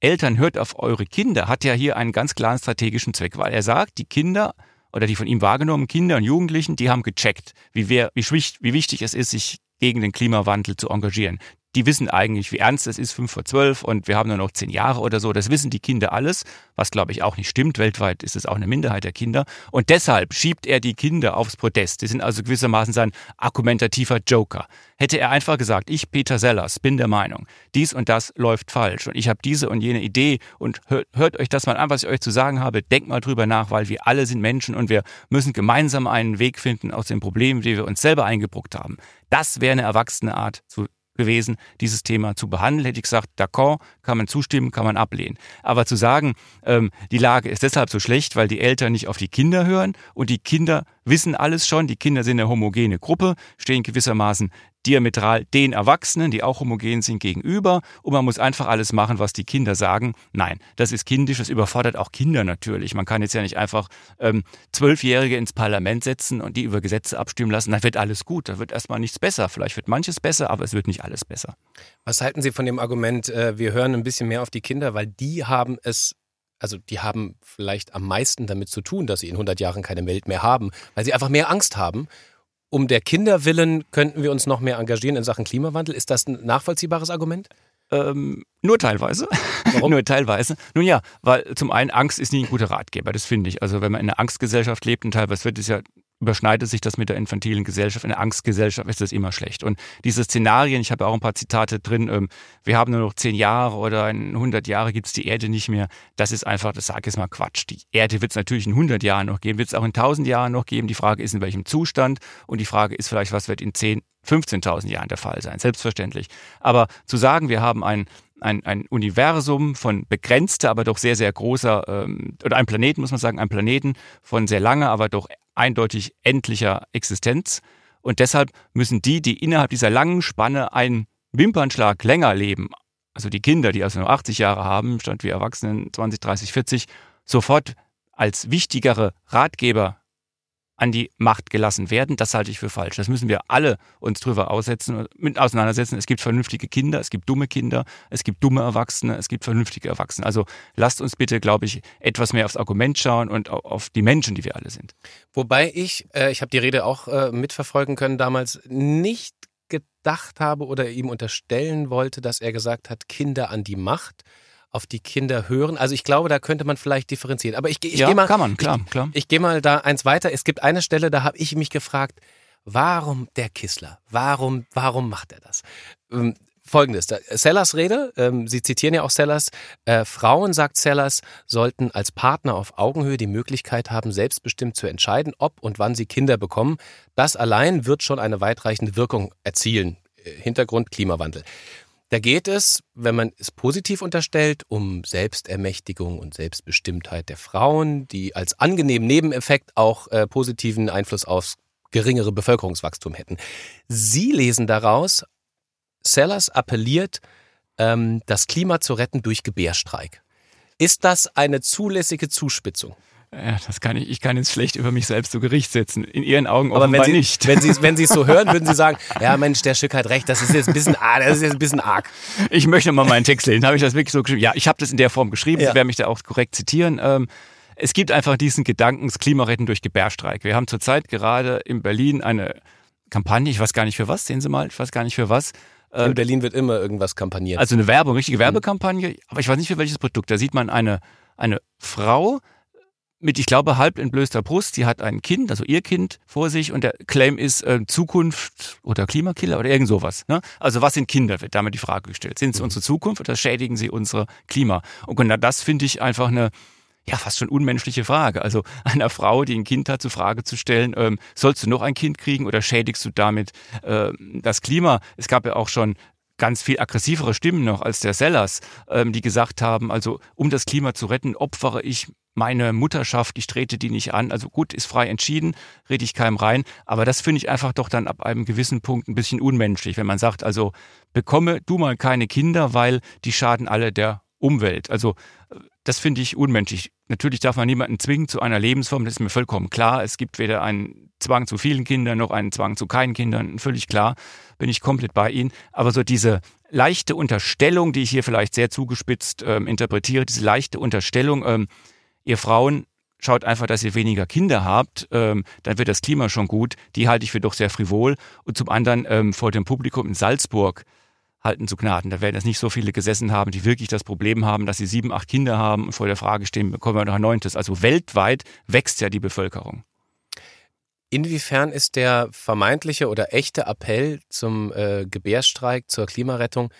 Eltern, hört auf eure Kinder, hat ja hier einen ganz klaren strategischen Zweck, weil er sagt, die Kinder oder die von ihm wahrgenommenen Kinder und Jugendlichen, die haben gecheckt, wie, wer, wie, wie wichtig es ist, sich gegen den Klimawandel zu engagieren die wissen eigentlich, wie ernst es ist, fünf vor zwölf und wir haben nur noch zehn Jahre oder so. Das wissen die Kinder alles, was glaube ich auch nicht stimmt. Weltweit ist es auch eine Minderheit der Kinder. Und deshalb schiebt er die Kinder aufs Podest. Die sind also gewissermaßen sein argumentativer Joker. Hätte er einfach gesagt, ich, Peter Sellers, bin der Meinung, dies und das läuft falsch und ich habe diese und jene Idee und hört, hört euch das mal an, was ich euch zu sagen habe, denkt mal drüber nach, weil wir alle sind Menschen und wir müssen gemeinsam einen Weg finden aus den Problemen, die wir uns selber eingebrockt haben. Das wäre eine erwachsene Art zu gewesen, dieses Thema zu behandeln. Hätte ich gesagt, d'accord, kann man zustimmen, kann man ablehnen. Aber zu sagen, ähm, die Lage ist deshalb so schlecht, weil die Eltern nicht auf die Kinder hören und die Kinder wissen alles schon, die Kinder sind eine homogene Gruppe, stehen gewissermaßen diametral den Erwachsenen, die auch homogen sind, gegenüber und man muss einfach alles machen, was die Kinder sagen. Nein, das ist kindisch, das überfordert auch Kinder natürlich. Man kann jetzt ja nicht einfach ähm, Zwölfjährige ins Parlament setzen und die über Gesetze abstimmen lassen. Da wird alles gut, da wird erstmal nichts besser. Vielleicht wird manches besser, aber es wird nicht alles besser. Was halten Sie von dem Argument, äh, wir hören ein bisschen mehr auf die Kinder, weil die haben es also die haben vielleicht am meisten damit zu tun, dass sie in 100 Jahren keine Welt mehr haben, weil sie einfach mehr Angst haben um der Kinder willen könnten wir uns noch mehr engagieren in Sachen Klimawandel. Ist das ein nachvollziehbares Argument? Ähm, nur teilweise. Warum? nur teilweise. Nun ja, weil zum einen Angst ist nie ein guter Ratgeber, das finde ich. Also wenn man in einer Angstgesellschaft lebt und teilweise wird es ja überschneidet sich das mit der infantilen Gesellschaft. In der Angstgesellschaft ist das immer schlecht. Und diese Szenarien, ich habe auch ein paar Zitate drin, ähm, wir haben nur noch zehn Jahre oder in 100 Jahre gibt es die Erde nicht mehr. Das ist einfach, das sage ich jetzt mal Quatsch. Die Erde wird es natürlich in 100 Jahren noch geben, wird es auch in 1000 Jahren noch geben. Die Frage ist, in welchem Zustand. Und die Frage ist vielleicht, was wird in 10, 15.000 Jahren der Fall sein. Selbstverständlich. Aber zu sagen, wir haben ein ein, ein Universum von begrenzter, aber doch sehr, sehr großer, ähm, oder ein Planeten, muss man sagen, ein Planeten von sehr langer, aber doch eindeutig endlicher Existenz. Und deshalb müssen die, die innerhalb dieser langen Spanne einen Wimpernschlag länger leben, also die Kinder, die also nur 80 Jahre haben, statt wie Erwachsenen 20, 30, 40, sofort als wichtigere Ratgeber an die Macht gelassen werden. Das halte ich für falsch. Das müssen wir alle uns drüber aussetzen, mit auseinandersetzen. Es gibt vernünftige Kinder, es gibt dumme Kinder, es gibt dumme Erwachsene, es gibt vernünftige Erwachsene. Also lasst uns bitte, glaube ich, etwas mehr aufs Argument schauen und auf die Menschen, die wir alle sind. Wobei ich, äh, ich habe die Rede auch äh, mitverfolgen können damals, nicht gedacht habe oder ihm unterstellen wollte, dass er gesagt hat, Kinder an die Macht auf die Kinder hören. Also ich glaube, da könnte man vielleicht differenzieren. Aber ich, ich ja, gehe mal, kann man, klar, ich, klar. Ich gehe mal da eins weiter. Es gibt eine Stelle, da habe ich mich gefragt, warum der Kissler? Warum, warum macht er das? Ähm, Folgendes, Sellers Rede, ähm, Sie zitieren ja auch Sellers, äh, Frauen, sagt Sellers, sollten als Partner auf Augenhöhe die Möglichkeit haben, selbstbestimmt zu entscheiden, ob und wann sie Kinder bekommen. Das allein wird schon eine weitreichende Wirkung erzielen. Äh, Hintergrund Klimawandel. Da geht es, wenn man es positiv unterstellt, um Selbstermächtigung und Selbstbestimmtheit der Frauen, die als angenehmen Nebeneffekt auch äh, positiven Einfluss aufs geringere Bevölkerungswachstum hätten. Sie lesen daraus, Sellers appelliert, ähm, das Klima zu retten durch Gebärstreik. Ist das eine zulässige Zuspitzung? Ja, das kann ich, ich kann jetzt schlecht über mich selbst zu Gericht setzen. In Ihren Augen Aber wenn Sie, nicht. Wenn Sie, wenn Sie es so hören, würden Sie sagen, ja Mensch, der Stück hat recht, das ist jetzt ein bisschen, ah, das ist jetzt ein bisschen arg. Ich möchte mal meinen Text lesen. Habe ich das wirklich so geschrieben? Ja, ich habe das in der Form geschrieben. Ja. Sie werden mich da auch korrekt zitieren. Ähm, es gibt einfach diesen Gedanken, das Klima retten durch Gebärstreik. Wir haben zurzeit gerade in Berlin eine Kampagne, ich weiß gar nicht für was, sehen Sie mal, ich weiß gar nicht für was. In ähm, Berlin wird immer irgendwas kampagniert. Also eine Werbung, richtige mhm. Werbekampagne, aber ich weiß nicht für welches Produkt. Da sieht man eine, eine Frau, mit, ich glaube, halb entblößter Brust. Sie hat ein Kind, also ihr Kind vor sich und der Claim ist äh, Zukunft oder Klimakiller oder irgend sowas. Ne? Also was sind Kinder, wird damit die Frage gestellt. Sind sie mhm. unsere Zukunft oder schädigen sie unser Klima? Und genau das finde ich einfach eine, ja, fast schon unmenschliche Frage. Also einer Frau, die ein Kind hat, zur Frage zu stellen, ähm, sollst du noch ein Kind kriegen oder schädigst du damit äh, das Klima? Es gab ja auch schon ganz viel aggressivere Stimmen noch als der Sellers, ähm, die gesagt haben, also um das Klima zu retten, opfere ich meine Mutterschaft, ich trete die nicht an. Also gut, ist frei entschieden, rede ich keinem rein. Aber das finde ich einfach doch dann ab einem gewissen Punkt ein bisschen unmenschlich, wenn man sagt, also bekomme du mal keine Kinder, weil die schaden alle der Umwelt. Also das finde ich unmenschlich. Natürlich darf man niemanden zwingen zu einer Lebensform, das ist mir vollkommen klar. Es gibt weder einen Zwang zu vielen Kindern noch einen Zwang zu keinen Kindern, völlig klar, bin ich komplett bei Ihnen. Aber so diese leichte Unterstellung, die ich hier vielleicht sehr zugespitzt ähm, interpretiere, diese leichte Unterstellung, ähm, ihr Frauen schaut einfach, dass ihr weniger Kinder habt, ähm, dann wird das Klima schon gut. Die halte ich für doch sehr frivol. Und zum anderen ähm, vor dem Publikum in Salzburg halten zu Gnaden. Da werden jetzt nicht so viele gesessen haben, die wirklich das Problem haben, dass sie sieben, acht Kinder haben und vor der Frage stehen, bekommen wir noch ein neuntes. Also weltweit wächst ja die Bevölkerung. Inwiefern ist der vermeintliche oder echte Appell zum äh, Gebärstreik, zur Klimarettung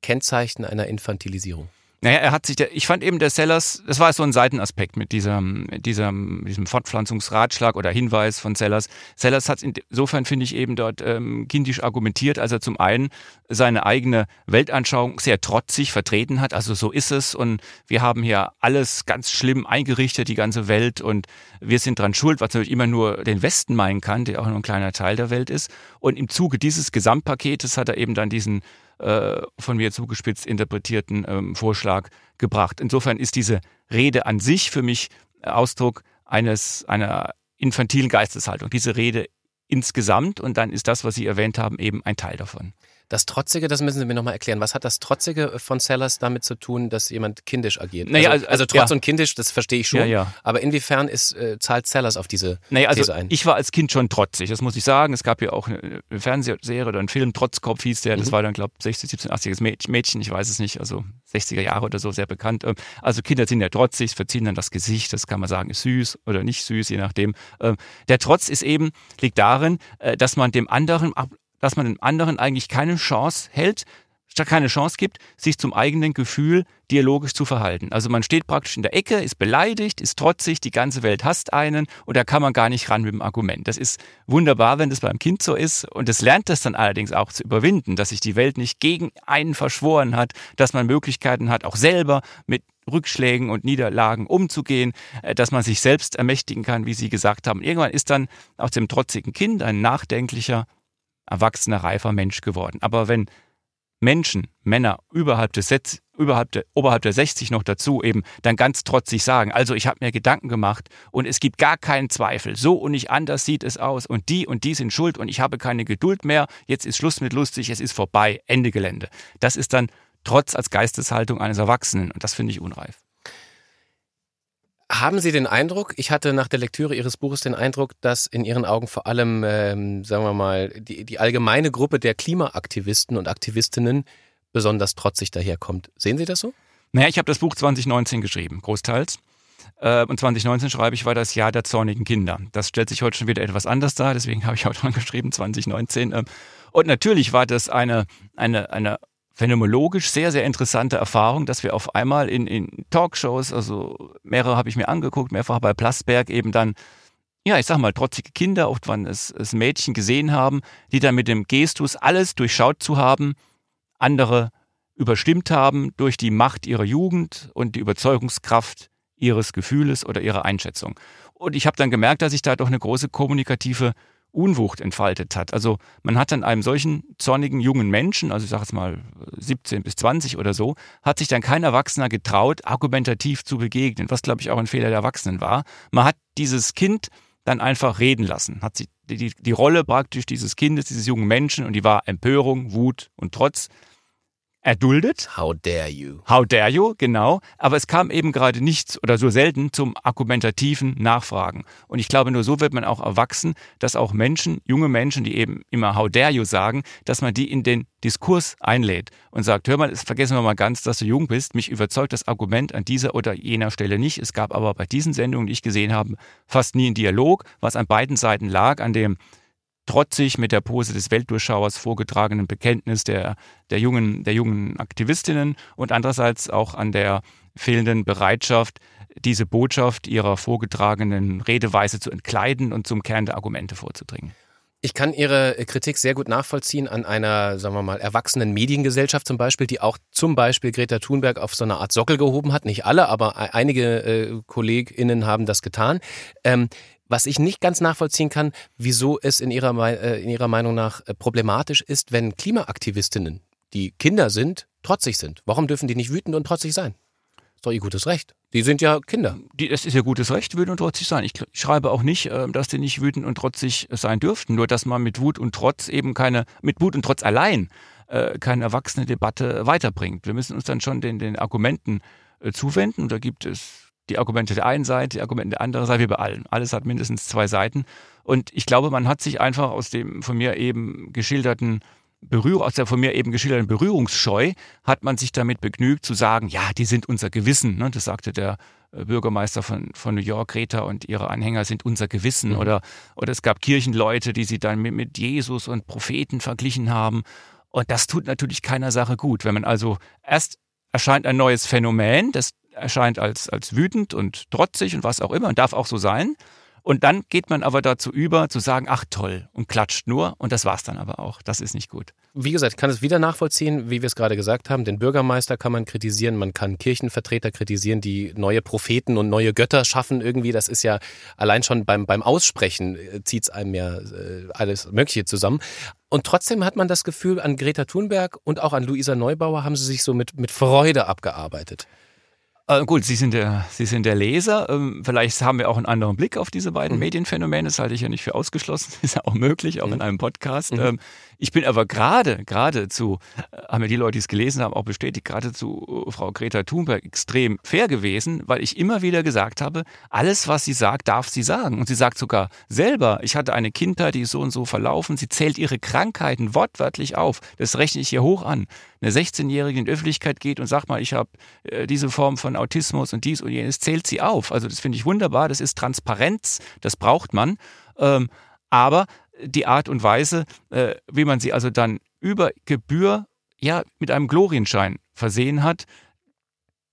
Kennzeichen einer Infantilisierung? Naja, er hat sich, der, ich fand eben der Sellers, das war so ein Seitenaspekt mit diesem, diesem, diesem Fortpflanzungsratschlag oder Hinweis von Sellers. Sellers hat insofern, finde ich, eben dort ähm, kindisch argumentiert, als er zum einen seine eigene Weltanschauung sehr trotzig vertreten hat. Also so ist es und wir haben hier alles ganz schlimm eingerichtet, die ganze Welt und wir sind dran schuld, was natürlich immer nur den Westen meinen kann, der auch nur ein kleiner Teil der Welt ist. Und im Zuge dieses Gesamtpaketes hat er eben dann diesen äh, von mir zugespitzt interpretierten ähm, Vorschlag gebracht. Insofern ist diese Rede an sich für mich Ausdruck eines einer infantilen Geisteshaltung. Diese Rede insgesamt und dann ist das, was Sie erwähnt haben, eben ein Teil davon. Das Trotzige, das müssen Sie mir nochmal erklären. Was hat das Trotzige von Sellers damit zu tun, dass jemand kindisch agiert? Naja, also, also, also Trotz ja. und kindisch, das verstehe ich schon. Ja, ja. Aber inwiefern ist, äh, zahlt Sellers auf diese naja, also These ein? Ich war als Kind schon trotzig, das muss ich sagen. Es gab ja auch eine Fernsehserie oder einen Film, Trotzkopf hieß der. Das mhm. war dann, glaube ich, 60, 17, 80er Mädchen, ich weiß es nicht, also 60er Jahre oder so, sehr bekannt. Ähm, also Kinder sind ja trotzig, verziehen dann das Gesicht, das kann man sagen, ist süß oder nicht süß, je nachdem. Ähm, der Trotz ist eben, liegt darin, äh, dass man dem anderen dass man dem anderen eigentlich keine Chance hält, keine Chance gibt, sich zum eigenen Gefühl dialogisch zu verhalten. Also man steht praktisch in der Ecke, ist beleidigt, ist trotzig, die ganze Welt hasst einen und da kann man gar nicht ran mit dem Argument. Das ist wunderbar, wenn das beim Kind so ist und es lernt das dann allerdings auch zu überwinden, dass sich die Welt nicht gegen einen verschworen hat, dass man Möglichkeiten hat, auch selber mit Rückschlägen und Niederlagen umzugehen, äh, dass man sich selbst ermächtigen kann, wie Sie gesagt haben. Irgendwann ist dann aus dem trotzigen Kind ein nachdenklicher, erwachsener, reifer Mensch geworden. Aber wenn Menschen, Männer überhalb des Setz, überhalb der, oberhalb der 60 noch dazu eben dann ganz trotzig sagen, also ich habe mir Gedanken gemacht und es gibt gar keinen Zweifel, so und nicht anders sieht es aus und die und die sind schuld und ich habe keine Geduld mehr, jetzt ist Schluss mit lustig, es ist vorbei, Ende Gelände. Das ist dann Trotz als Geisteshaltung eines Erwachsenen und das finde ich unreif. Haben Sie den Eindruck, ich hatte nach der Lektüre Ihres Buches den Eindruck, dass in Ihren Augen vor allem, ähm, sagen wir mal, die, die allgemeine Gruppe der Klimaaktivisten und Aktivistinnen besonders trotzig daherkommt. Sehen Sie das so? Naja, ich habe das Buch 2019 geschrieben, großteils. Äh, und 2019 schreibe ich, war das Jahr der zornigen Kinder. Das stellt sich heute schon wieder etwas anders dar, deswegen habe ich auch dran geschrieben, 2019. Ähm. Und natürlich war das eine, eine, eine phänomenologisch sehr, sehr interessante Erfahrung, dass wir auf einmal in, in Talkshows, also mehrere habe ich mir angeguckt, mehrfach bei Plasberg eben dann, ja, ich sag mal, trotzige Kinder, oft waren es, es Mädchen gesehen haben, die dann mit dem Gestus alles durchschaut zu haben, andere überstimmt haben durch die Macht ihrer Jugend und die Überzeugungskraft ihres Gefühles oder ihrer Einschätzung. Und ich habe dann gemerkt, dass ich da doch eine große kommunikative Unwucht entfaltet hat. Also man hat dann einem solchen zornigen jungen Menschen, also ich sage jetzt mal 17 bis 20 oder so, hat sich dann kein Erwachsener getraut, argumentativ zu begegnen, was glaube ich auch ein Fehler der Erwachsenen war. Man hat dieses Kind dann einfach reden lassen, hat sie die, die Rolle praktisch dieses Kindes, dieses jungen Menschen und die war Empörung, Wut und Trotz erduldet. How dare you? How dare you, genau. Aber es kam eben gerade nichts oder so selten zum argumentativen Nachfragen. Und ich glaube, nur so wird man auch erwachsen, dass auch Menschen, junge Menschen, die eben immer How dare you sagen, dass man die in den Diskurs einlädt und sagt, hör mal, vergessen wir mal ganz, dass du jung bist. Mich überzeugt das Argument an dieser oder jener Stelle nicht. Es gab aber bei diesen Sendungen, die ich gesehen habe, fast nie einen Dialog, was an beiden Seiten lag, an dem trotzig mit der Pose des Weltdurchschauers vorgetragenen Bekenntnis der, der, jungen, der jungen Aktivistinnen und andererseits auch an der fehlenden Bereitschaft, diese Botschaft ihrer vorgetragenen Redeweise zu entkleiden und zum Kern der Argumente vorzudringen. Ich kann Ihre Kritik sehr gut nachvollziehen an einer, sagen wir mal, erwachsenen Mediengesellschaft zum Beispiel, die auch zum Beispiel Greta Thunberg auf so eine Art Sockel gehoben hat. Nicht alle, aber e-, einige äh, KollegInnen haben das getan. Ähm, was ich nicht ganz nachvollziehen kann, wieso es in Ihrer, äh, in Ihrer Meinung nach äh, problematisch ist, wenn Klimaaktivistinnen, die Kinder sind, trotzig sind. Warum dürfen die nicht wütend und trotzig sein? ist doch ihr gutes Recht. Die sind ja Kinder. Die, es ist ihr gutes Recht, wütend und trotzig sein. Ich schreibe auch nicht, äh, dass die nicht wütend und trotzig sein dürften. Nur, dass man mit Wut und Trotz eben keine, mit Wut und Trotz allein keine erwachsene Debatte weiterbringt. Wir müssen uns dann schon den, den Argumenten zuwenden. Da gibt es die Argumente der einen Seite, die Argumente der anderen Seite, wie bei allem. Alles hat mindestens zwei Seiten. Und ich glaube, man hat sich einfach aus dem von mir eben geschilderten Berührung, aus der von mir eben geschilderten Berührungsscheu, hat man sich damit begnügt zu sagen, ja, die sind unser Gewissen. Ne? Das sagte der äh, Bürgermeister von, von New York, Greta und ihre Anhänger sind unser Gewissen. Mhm. Oder, oder es gab Kirchenleute, die sie dann mit, mit Jesus und Propheten verglichen haben. Und das tut natürlich keiner Sache gut. Wenn man also erst erscheint ein neues Phänomen, das erscheint als, als wütend und trotzig und was auch immer und darf auch so sein. Und dann geht man aber dazu über, zu sagen, ach toll, und klatscht nur. Und das war's dann aber auch. Das ist nicht gut. Wie gesagt, ich kann es wieder nachvollziehen, wie wir es gerade gesagt haben. Den Bürgermeister kann man kritisieren, man kann Kirchenvertreter kritisieren, die neue Propheten und neue Götter schaffen irgendwie. Das ist ja allein schon beim, beim Aussprechen äh, zieht es einem ja äh, alles Mögliche zusammen. Und trotzdem hat man das Gefühl, an Greta Thunberg und auch an Luisa Neubauer haben sie sich so mit, mit Freude abgearbeitet. Äh, gut, Sie sind, der, Sie sind der Leser. Ähm, vielleicht haben wir auch einen anderen Blick auf diese beiden mhm. Medienphänomene. Das halte ich ja nicht für ausgeschlossen. Ist ja auch möglich, auch mhm. in einem Podcast. Mhm. Ähm, ich bin aber gerade, geradezu, äh, haben mir die Leute, die es gelesen haben, auch bestätigt, geradezu äh, Frau Greta Thunberg extrem fair gewesen, weil ich immer wieder gesagt habe, alles, was sie sagt, darf sie sagen. Und sie sagt sogar selber, ich hatte eine Kindheit, die ist so und so verlaufen. Sie zählt ihre Krankheiten wortwörtlich auf. Das rechne ich hier hoch an eine 16-Jährige in die Öffentlichkeit geht und sagt mal, ich habe äh, diese Form von Autismus und dies und jenes, zählt sie auf. Also das finde ich wunderbar, das ist Transparenz, das braucht man. Ähm, aber die Art und Weise, äh, wie man sie also dann über Gebühr ja mit einem Glorienschein versehen hat,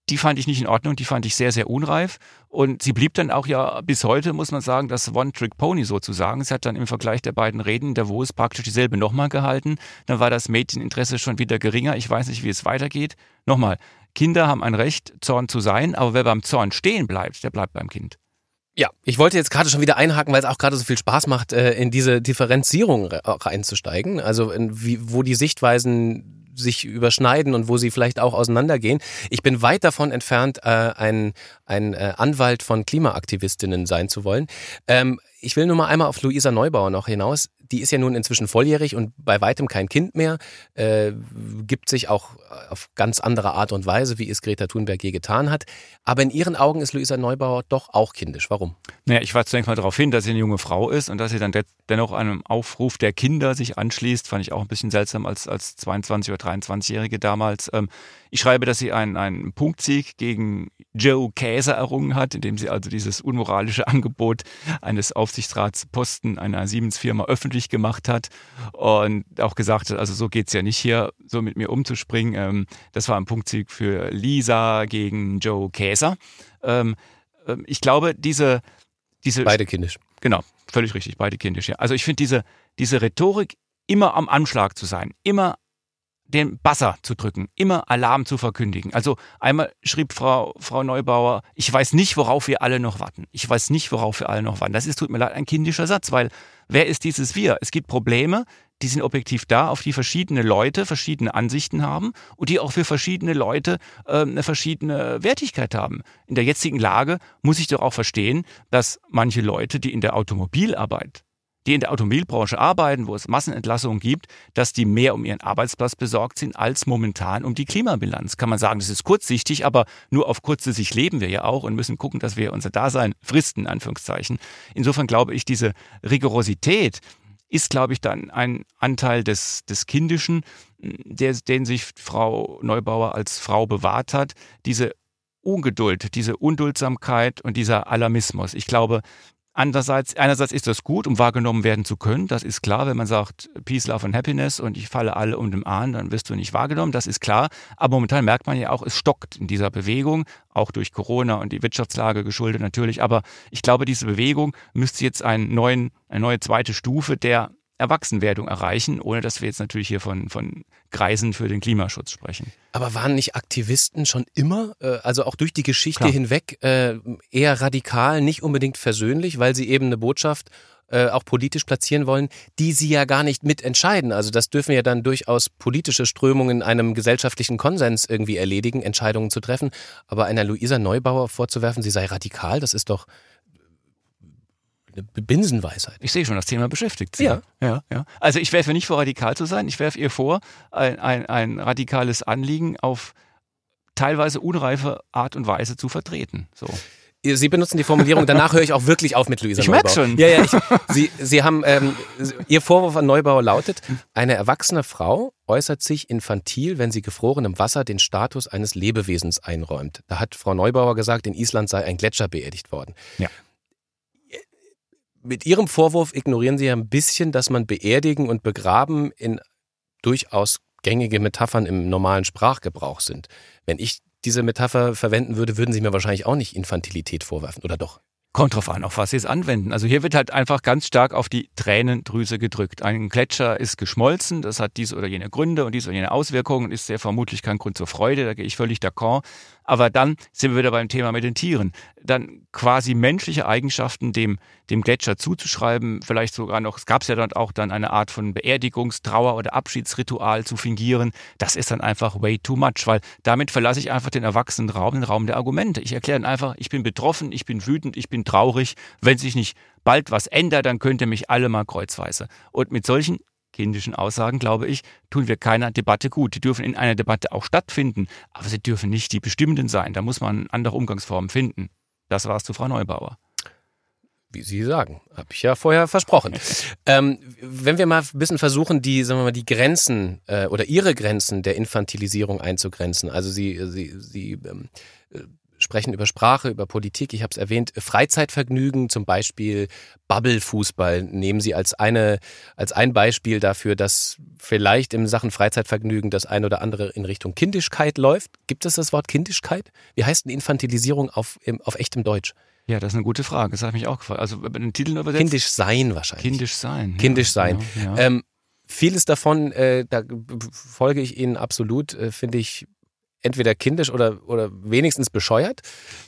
die fand ich nicht in Ordnung, die fand ich sehr, sehr unreif. Und sie blieb dann auch ja bis heute, muss man sagen, das One-Trick-Pony sozusagen. Sie hat dann im Vergleich der beiden Reden der ist praktisch dieselbe nochmal gehalten. Dann war das Mädcheninteresse schon wieder geringer. Ich weiß nicht, wie es weitergeht. Nochmal, Kinder haben ein Recht, Zorn zu sein, aber wer beim Zorn stehen bleibt, der bleibt beim Kind. Ja, ich wollte jetzt gerade schon wieder einhaken, weil es auch gerade so viel Spaß macht, äh, in diese Differenzierung reinzusteigen. Also wie, wo die Sichtweisen sich überschneiden und wo sie vielleicht auch auseinandergehen. Ich bin weit davon entfernt, äh, ein, ein äh, Anwalt von Klimaaktivistinnen sein zu wollen. Ähm, ich will nur mal einmal auf Luisa Neubauer noch hinaus die ist ja nun inzwischen volljährig und bei weitem kein Kind mehr, äh, gibt sich auch auf ganz andere Art und Weise, wie es Greta Thunberg je getan hat. Aber in ihren Augen ist Luisa Neubauer doch auch kindisch. Warum? Naja, ich weise zunächst mal darauf hin, dass sie eine junge Frau ist und dass sie dann dennoch einem Aufruf der Kinder sich anschließt, fand ich auch ein bisschen seltsam als, als 22- oder 23-Jährige damals. Ähm, ich schreibe, dass sie einen, einen Punktsieg gegen Joe Käser errungen hat, indem sie also dieses unmoralische Angebot eines Aufsichtsratsposten einer Siemens-Firma öffentlich gemacht hat und auch gesagt hat, also so geht's ja nicht hier, so mit mir umzuspringen. Ähm, das war ein Punktsieg für Lisa gegen Joe Käser. Ähm, ähm, ich glaube, diese, diese. Beide kindisch. Genau, völlig richtig, beide kindisch, ja. Also ich finde diese, diese Rhetorik immer am Anschlag zu sein, immer den Basser zu drücken, immer Alarm zu verkündigen. Also einmal schrieb Frau, Frau Neubauer, ich weiß nicht, worauf wir alle noch warten. Ich weiß nicht, worauf wir alle noch warten. Das ist, tut mir leid, ein kindischer Satz, weil wer ist dieses Wir? Es gibt Probleme, die sind objektiv da, auf die verschiedene Leute verschiedene Ansichten haben und die auch für verschiedene Leute äh, eine verschiedene Wertigkeit haben. In der jetzigen Lage muss ich doch auch verstehen, dass manche Leute, die in der Automobilarbeit die in der Automobilbranche arbeiten, wo es Massenentlassungen gibt, dass die mehr um ihren Arbeitsplatz besorgt sind als momentan um die Klimabilanz. Kann man sagen, das ist kurzsichtig, aber nur auf kurze Sicht leben wir ja auch und müssen gucken, dass wir unser Dasein fristen, in Anführungszeichen. Insofern glaube ich, diese Rigorosität ist, glaube ich, dann ein Anteil des, des Kindischen, der, den sich Frau Neubauer als Frau bewahrt hat. Diese Ungeduld, diese Unduldsamkeit und dieser Alarmismus. Ich glaube, Andererseits, einerseits ist das gut, um wahrgenommen werden zu können. Das ist klar, wenn man sagt Peace, Love and Happiness und ich falle alle um den Ahn, dann wirst du nicht wahrgenommen. Das ist klar. Aber momentan merkt man ja auch, es stockt in dieser Bewegung, auch durch Corona und die Wirtschaftslage geschuldet natürlich. Aber ich glaube, diese Bewegung müsste jetzt einen neuen, eine neue zweite Stufe der Erwachsenwerdung erreichen, ohne dass wir jetzt natürlich hier von, von Kreisen für den Klimaschutz sprechen. Aber waren nicht Aktivisten schon immer, äh, also auch durch die Geschichte Klar. hinweg, äh, eher radikal, nicht unbedingt versöhnlich, weil sie eben eine Botschaft äh, auch politisch platzieren wollen, die sie ja gar nicht mitentscheiden. Also das dürfen ja dann durchaus politische Strömungen in einem gesellschaftlichen Konsens irgendwie erledigen, Entscheidungen zu treffen. Aber einer Luisa Neubauer vorzuwerfen, sie sei radikal, das ist doch eine Binsenweisheit. Ich sehe schon, das Thema beschäftigt Sie. Ja. ja, ja. Also ich werfe nicht vor, radikal zu sein. Ich werfe ihr vor, ein, ein, ein radikales Anliegen auf teilweise unreife Art und Weise zu vertreten. So. Sie benutzen die Formulierung, danach höre ich auch wirklich auf mit Luisa Ich Neubauer. merk's schon. Ja, ja, ich, Sie, Sie haben, ähm, Ihr Vorwurf an Neubauer lautet, eine erwachsene Frau äußert sich infantil, wenn sie gefrorenem Wasser den Status eines Lebewesens einräumt. Da hat Frau Neubauer gesagt, in Island sei ein Gletscher beerdigt worden. Ja. Mit Ihrem Vorwurf ignorieren Sie ja ein bisschen, dass man beerdigen und begraben in durchaus gängige Metaphern im normalen Sprachgebrauch sind. Wenn ich diese Metapher verwenden würde, würden Sie mir wahrscheinlich auch nicht Infantilität vorwerfen, oder doch? Kommt drauf an, auf was Sie es anwenden. Also hier wird halt einfach ganz stark auf die Tränendrüse gedrückt. Ein Gletscher ist geschmolzen, das hat diese oder jene Gründe und diese oder jene Auswirkungen, ist sehr vermutlich kein Grund zur Freude, da gehe ich völlig d'accord. Aber dann sind wir wieder beim Thema mit den Tieren. Dann quasi menschliche Eigenschaften dem, dem Gletscher zuzuschreiben, vielleicht sogar noch, es gab ja dann auch dann eine Art von Beerdigungstrauer oder Abschiedsritual zu fingieren, das ist dann einfach way too much, weil damit verlasse ich einfach den erwachsenen Raum, den Raum der Argumente. Ich erkläre dann einfach, ich bin betroffen, ich bin wütend, ich bin traurig. Wenn sich nicht bald was ändert, dann könnt ihr mich alle mal kreuzweise. Und mit solchen kindischen Aussagen, glaube ich, tun wir keiner Debatte gut. Die dürfen in einer Debatte auch stattfinden, aber sie dürfen nicht die bestimmenden sein. Da muss man andere Umgangsformen finden. Das war es zu Frau Neubauer. Wie Sie sagen, habe ich ja vorher versprochen. Ähm, wenn wir mal ein bisschen versuchen, die, sagen wir mal, die Grenzen äh, oder Ihre Grenzen der Infantilisierung einzugrenzen. Also Sie, Sie, Sie ähm, äh, sprechen über Sprache, über Politik. Ich habe es erwähnt, Freizeitvergnügen, zum Beispiel Bubble-Fußball, nehmen Sie als eine als ein Beispiel dafür, dass vielleicht in Sachen Freizeitvergnügen das eine oder andere in Richtung Kindischkeit läuft. Gibt es das Wort Kindischkeit? Wie heißt denn Infantilisierung auf, im, auf echtem Deutsch? Ja, das ist eine gute Frage. Das hat mich auch gefragt. Also den Titeln übersetzt. Kindisch sein wahrscheinlich. Kindisch sein. ja. Kindisch sein. Ja, ja. Ähm, vieles davon, äh, da folge ich Ihnen absolut, äh, finde ich entweder kindisch oder, oder wenigstens bescheuert.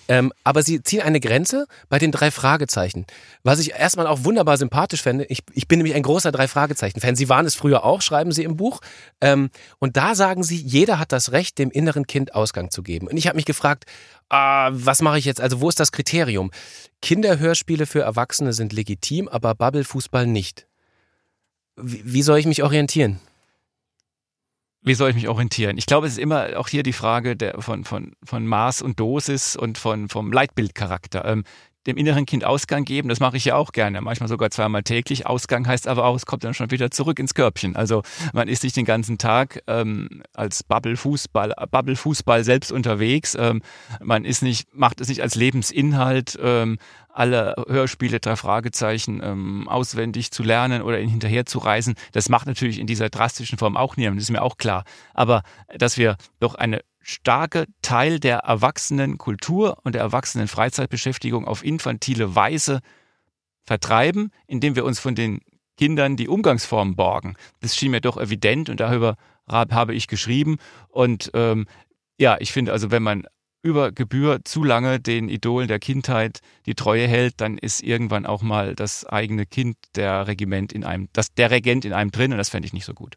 Ähm, aber Sie ziehen eine Grenze bei den drei Fragezeichen. Was ich erstmal auch wunderbar sympathisch fände, ich, ich bin nämlich ein großer drei Fragezeichen-Fan. Sie waren es früher auch, schreiben Sie im Buch. Ähm, und da sagen Sie, jeder hat das Recht, dem inneren Kind Ausgang zu geben. Und ich habe mich gefragt, ah, was mache ich jetzt? Also wo ist das Kriterium? Kinderhörspiele für Erwachsene sind legitim, aber Bubble-Fußball nicht. Wie, wie soll ich mich orientieren? Wie soll ich mich orientieren? Ich glaube, es ist immer auch hier die Frage der, von, von, von Maß und Dosis und von, vom Leitbildcharakter. Ähm, dem inneren Kind Ausgang geben, das mache ich ja auch gerne, manchmal sogar zweimal täglich. Ausgang heißt aber auch, es kommt dann schon wieder zurück ins Körbchen. Also man ist nicht den ganzen Tag ähm, als Bubble-Fußball, Bubble-Fußball selbst unterwegs. Ähm, man ist nicht, macht es nicht als Lebensinhalt, ähm, alle Hörspiele, drei Fragezeichen ähm, auswendig zu lernen oder hinterher zu reisen. Das macht natürlich in dieser drastischen Form auch niemand, das ist mir auch klar. Aber dass wir doch eine starke Teil der erwachsenen Kultur und der erwachsenen Freizeitbeschäftigung auf infantile Weise vertreiben, indem wir uns von den Kindern die Umgangsformen borgen. Das schien mir doch evident und darüber habe ich geschrieben. Und ähm, ja, ich finde also, wenn man über Gebühr zu lange den Idolen der Kindheit die Treue hält, dann ist irgendwann auch mal das eigene Kind der Regiment in einem, das, der Regent in einem drin und das fände ich nicht so gut.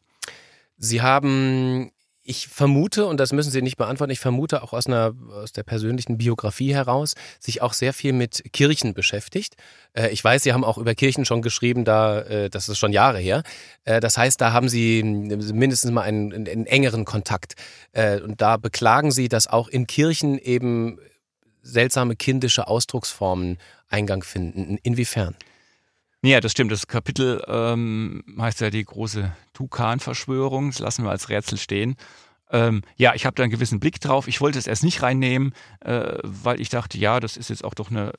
Sie haben, ich vermute, und das müssen Sie nicht beantworten, ich vermute auch aus einer aus der persönlichen Biografie heraus, sich auch sehr viel mit Kirchen beschäftigt. Äh, Ich weiß, Sie haben auch über Kirchen schon geschrieben, da äh, das ist schon Jahre her. Äh, Das heißt, da haben Sie mindestens mal einen, einen engeren Kontakt. Und da beklagen Sie, dass auch in Kirchen eben seltsame kindische Ausdrucksformen Eingang finden. Inwiefern? Ja, das stimmt. Das Kapitel ähm, heißt ja die große Tukan-Verschwörung. Das lassen wir als Rätsel stehen. Ähm, ja, ich habe da einen gewissen Blick drauf. Ich wollte es erst nicht reinnehmen, äh, weil ich dachte, ja, das ist jetzt auch doch eine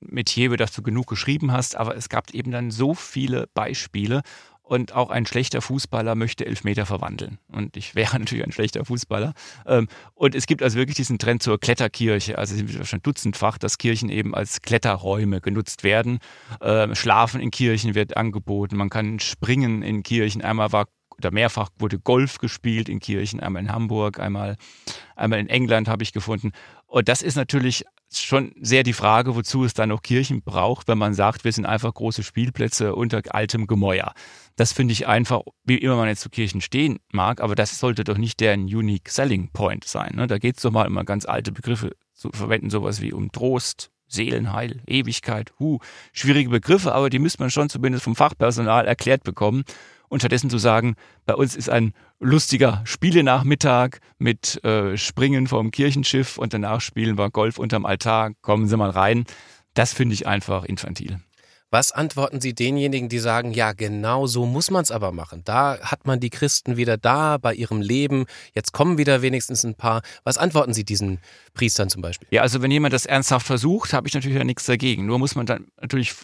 Metier, über das du genug geschrieben hast. Aber es gab eben dann so viele Beispiele. Und auch ein schlechter Fußballer möchte Elfmeter verwandeln. Und ich wäre natürlich ein schlechter Fußballer. Ähm, und es gibt also wirklich diesen Trend zur Kletterkirche. Also es ist schon dutzendfach, dass Kirchen eben als Kletterräume genutzt werden. Ähm, Schlafen in Kirchen wird angeboten. Man kann springen in Kirchen. Einmal war oder mehrfach wurde Golf gespielt in Kirchen, einmal in Hamburg, einmal, einmal in England habe ich gefunden. Und das ist natürlich schon sehr die Frage, wozu es dann noch Kirchen braucht, wenn man sagt, wir sind einfach große Spielplätze unter altem Gemäuer. Das finde ich einfach, wie immer man jetzt zu Kirchen stehen mag, aber das sollte doch nicht der Unique Selling Point sein. Ne? Da geht es doch mal immer ganz alte Begriffe zu verwenden, sowas wie um Trost, Seelenheil, Ewigkeit, hu, schwierige Begriffe, aber die müsste man schon zumindest vom Fachpersonal erklärt bekommen. Und stattdessen zu sagen, bei uns ist ein lustiger Spielenachmittag mit äh, Springen vom Kirchenschiff und danach spielen wir Golf unterm Altar, kommen Sie mal rein. Das finde ich einfach infantil. Was antworten Sie denjenigen, die sagen, ja, genau so muss man es aber machen? Da hat man die Christen wieder da bei ihrem Leben. Jetzt kommen wieder wenigstens ein paar. Was antworten Sie diesen Priestern zum Beispiel? Ja, also wenn jemand das ernsthaft versucht, habe ich natürlich ja nichts dagegen. Nur muss man dann natürlich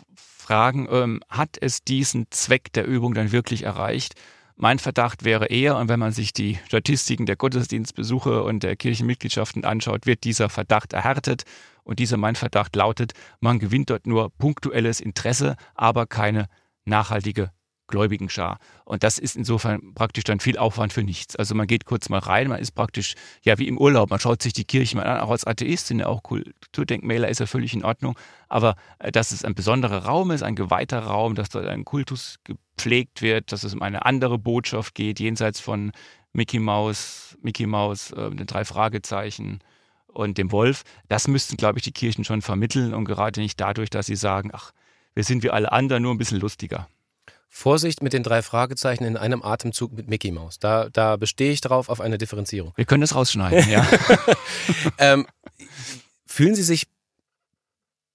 fragen, ähm, hat es diesen Zweck der Übung dann wirklich erreicht? Mein Verdacht wäre eher, und wenn man sich die Statistiken der Gottesdienstbesuche und der Kirchenmitgliedschaften anschaut, wird dieser Verdacht erhärtet. Und dieser mein Verdacht lautet, man gewinnt dort nur punktuelles Interesse, aber keine nachhaltige Gläubigenschar. Und das ist insofern praktisch dann viel Aufwand für nichts. Also man geht kurz mal rein, man ist praktisch ja wie im Urlaub, man schaut sich die Kirche mal an, auch als Atheist sind ja auch Kulturdenkmäler, ist ja völlig in Ordnung. Aber äh, dass es ein besonderer Raum ist, ein geweihter Raum, dass dort ein Kultus gepflegt wird, dass es um eine andere Botschaft geht, jenseits von Mickey Mouse, Mickey Mouse, äh, den drei Fragezeichen und dem Wolf, das müssten, glaube ich, die Kirchen schon vermitteln und gerade nicht dadurch, dass sie sagen, ach, wir sind wie alle anderen, nur ein bisschen lustiger. Vorsicht mit den drei Fragezeichen in einem Atemzug mit Mickey Mouse. Da, da bestehe ich drauf auf eine Differenzierung. Wir können das rausschneiden, ja. ähm, fühlen Sie sich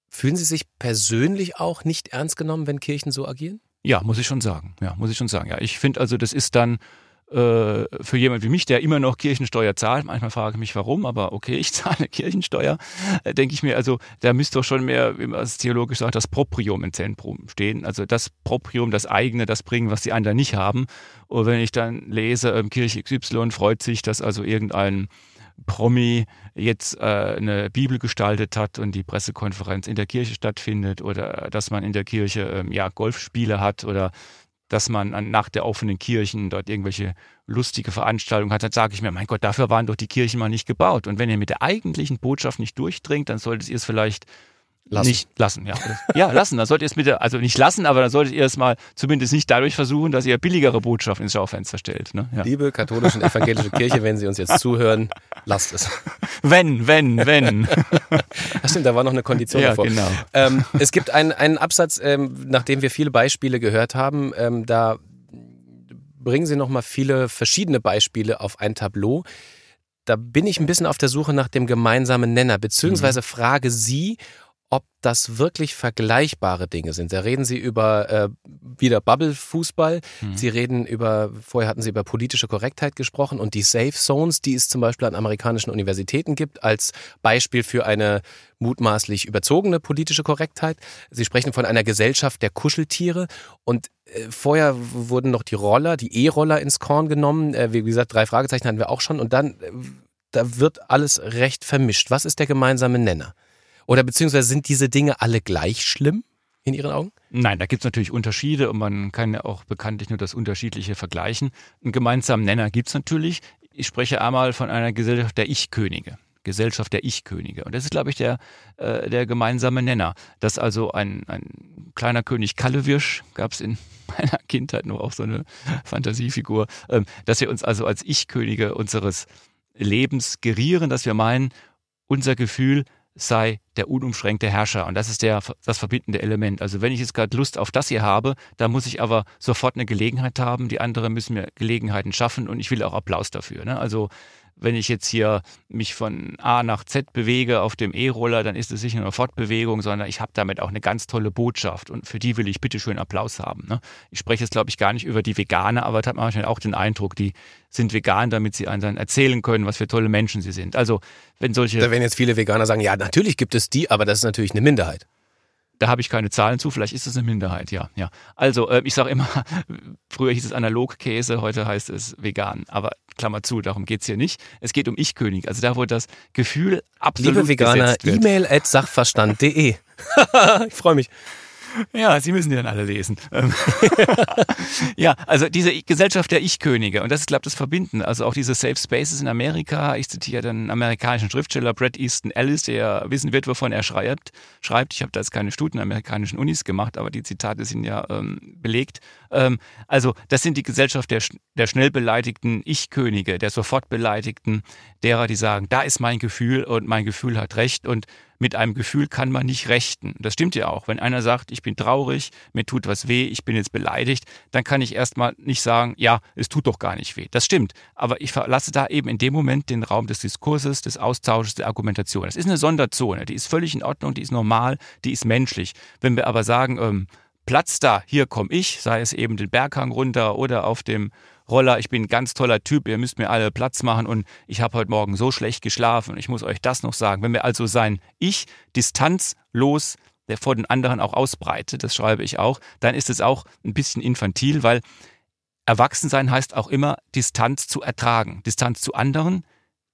fühlen Sie sich persönlich auch nicht ernst genommen, wenn Kirchen so agieren? Ja, muss ich schon sagen. Ja, muss ich schon sagen. Ja, ich finde also, das ist dann für jemand wie mich, der immer noch Kirchensteuer zahlt, manchmal frage ich mich warum, aber okay, ich zahle Kirchensteuer, äh, denke ich mir, also da müsste doch schon mehr, wie man es theologisch sagt, das Proprium im Zentrum stehen. Also das Proprium, das eigene, das bringen, was die anderen nicht haben. Und wenn ich dann lese, ähm, Kirche XY freut sich, dass also irgendein Promi jetzt äh, eine Bibel gestaltet hat und die Pressekonferenz in der Kirche stattfindet oder dass man in der Kirche ähm, ja Golfspiele hat oder dass man an, nach der offenen Kirchen dort irgendwelche lustige Veranstaltungen hat, dann sage ich mir, mein Gott, dafür waren doch die Kirchen mal nicht gebaut. Und wenn ihr mit der eigentlichen Botschaft nicht durchdringt, dann solltet ihr es vielleicht Lassen. Nicht lassen, ja. ja, lassen. Dann solltet ihr es mit der, also nicht lassen, aber dann solltet ihr es mal zumindest nicht dadurch versuchen, dass ihr billigere Botschaft ins Schaufenster stellt. Ne? Ja. Liebe katholische und evangelische Kirche, wenn Sie uns jetzt zuhören, lasst es. Wenn, wenn, wenn. Ach stimmt, da war noch eine Kondition ja, davor. Genau. Ähm, es gibt einen, einen Absatz, ähm, nachdem wir viele Beispiele gehört haben, ähm, da bringen Sie nochmal viele verschiedene Beispiele auf ein Tableau da bin ich ein bisschen auf der Suche nach dem gemeinsamen Nenner, beziehungsweise mhm. frage Sie, ob das wirklich vergleichbare Dinge sind. Da reden Sie über äh, wieder Bubble-Fußball. Mhm. Sie reden über, vorher hatten Sie über politische Korrektheit gesprochen und die Safe Zones, die es zum Beispiel an amerikanischen Universitäten gibt, als Beispiel für eine mutmaßlich überzogene politische Korrektheit. Sie sprechen von einer Gesellschaft der Kuscheltiere und äh, vorher wurden noch die Roller, die E-Roller ins Korn genommen. Äh, wie gesagt, drei Fragezeichen hatten wir auch schon und dann, äh, da wird alles recht vermischt. Was ist der gemeinsame Nenner? Oder beziehungsweise sind diese Dinge alle gleich schlimm in Ihren Augen? Nein, da gibt es natürlich Unterschiede und man kann ja auch bekanntlich nur das Unterschiedliche vergleichen. Einen gemeinsamen Nenner gibt es natürlich. Ich spreche einmal von einer Gesellschaft der Ich-Könige. Gesellschaft der Ich-Könige. Und das ist, glaube ich, der, äh, der gemeinsame Nenner. Dass also ein, ein kleiner König Kallewirsch, gab es in meiner Kindheit nur auch so eine Fantasiefigur, ähm, dass wir uns also als Ich-Könige unseres Lebens gerieren, dass wir meinen, unser Gefühl sei der unumschränkte Herrscher. Und das ist der, das verbindende Element. Also wenn ich jetzt gerade Lust auf das hier habe, dann muss ich aber sofort eine Gelegenheit haben. Die anderen müssen mir Gelegenheiten schaffen und ich will auch Applaus dafür. Ne? Also wenn ich jetzt hier mich von A nach Z bewege auf dem E-Roller, dann ist es nicht nur eine Fortbewegung, sondern ich habe damit auch eine ganz tolle Botschaft und für die will ich bitteschön Applaus haben. Ne? Ich spreche jetzt, glaube ich, gar nicht über die Veganer, aber da hat man manchmal auch den Eindruck, die sind vegan, damit sie einen dann erzählen können, was für tolle Menschen sie sind. Also wenn solche... Da werden jetzt viele Veganer sagen, ja, natürlich gibt es die, aber das ist natürlich eine Minderheit. Da habe ich keine Zahlen zu, vielleicht ist es eine Minderheit, ja. ja. Also, äh, ich sage immer, früher hieß es Analogkäse, heute heißt es vegan. Aber Klammer zu, darum geht es hier nicht. Es geht um Ich-König, also da, wo das Gefühl absolut Liebe Veganer, E-Mail at sachverstand.de. ich freue mich. Ja, Sie müssen die dann alle lesen. Ähm, ja, also diese Gesellschaft der Ich-Könige und das ist, glaube ich, das Verbinden. Also auch diese Safe Spaces in Amerika. Ich zitiere den amerikanischen Schriftsteller Brett Easton Ellis, der wissen wird, wovon er schreibt. schreibt. Ich habe da jetzt keine Studien in amerikanischen Unis gemacht, aber die Zitate sind ja ähm, belegt. Ähm, also das sind die Gesellschaft der, der schnell beleidigten Ich-Könige, der sofort beleidigten, derer, die sagen, da ist mein Gefühl und mein Gefühl hat recht und mit einem Gefühl kann man nicht rechten. Das stimmt ja auch. Wenn einer sagt, ich bin traurig, mir tut was weh, ich bin jetzt beleidigt, dann kann ich erstmal nicht sagen, ja, es tut doch gar nicht weh. Das stimmt. Aber ich verlasse da eben in dem Moment den Raum des Diskurses, des Austausches, der Argumentation. Das ist eine Sonderzone, die ist völlig in Ordnung, die ist normal, die ist menschlich. Wenn wir aber sagen, ähm, Platz da, hier komme ich, sei es eben den Berghang runter oder auf dem Roller, ich bin ein ganz toller Typ, ihr müsst mir alle Platz machen und ich habe heute Morgen so schlecht geschlafen und ich muss euch das noch sagen. Wenn wir also sein Ich distanzlos der vor den anderen auch ausbreitet, das schreibe ich auch, dann ist es auch ein bisschen infantil, weil Erwachsensein heißt auch immer Distanz zu ertragen, Distanz zu anderen.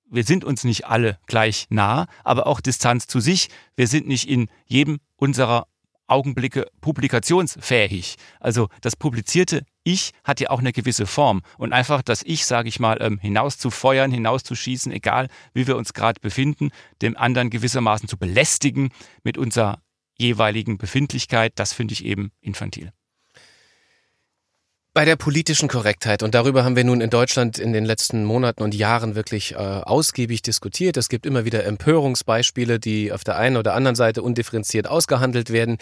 Wir sind uns nicht alle gleich nah, aber auch Distanz zu sich. Wir sind nicht in jedem unserer Augenblicke publikationsfähig. Also das publizierte Ich hat ja auch eine gewisse Form. Und einfach das Ich, sage ich mal, ähm, hinaus zu feuern, hinaus zu schießen, egal wie wir uns gerade befinden, dem anderen gewissermaßen zu belästigen mit unserer jeweiligen Befindlichkeit, das finde ich eben infantil. Bei der politischen Korrektheit, und darüber haben wir nun in Deutschland in den letzten Monaten und Jahren wirklich äh, ausgiebig diskutiert. Es gibt immer wieder Empörungsbeispiele, die auf der einen oder anderen Seite undifferenziert ausgehandelt werden.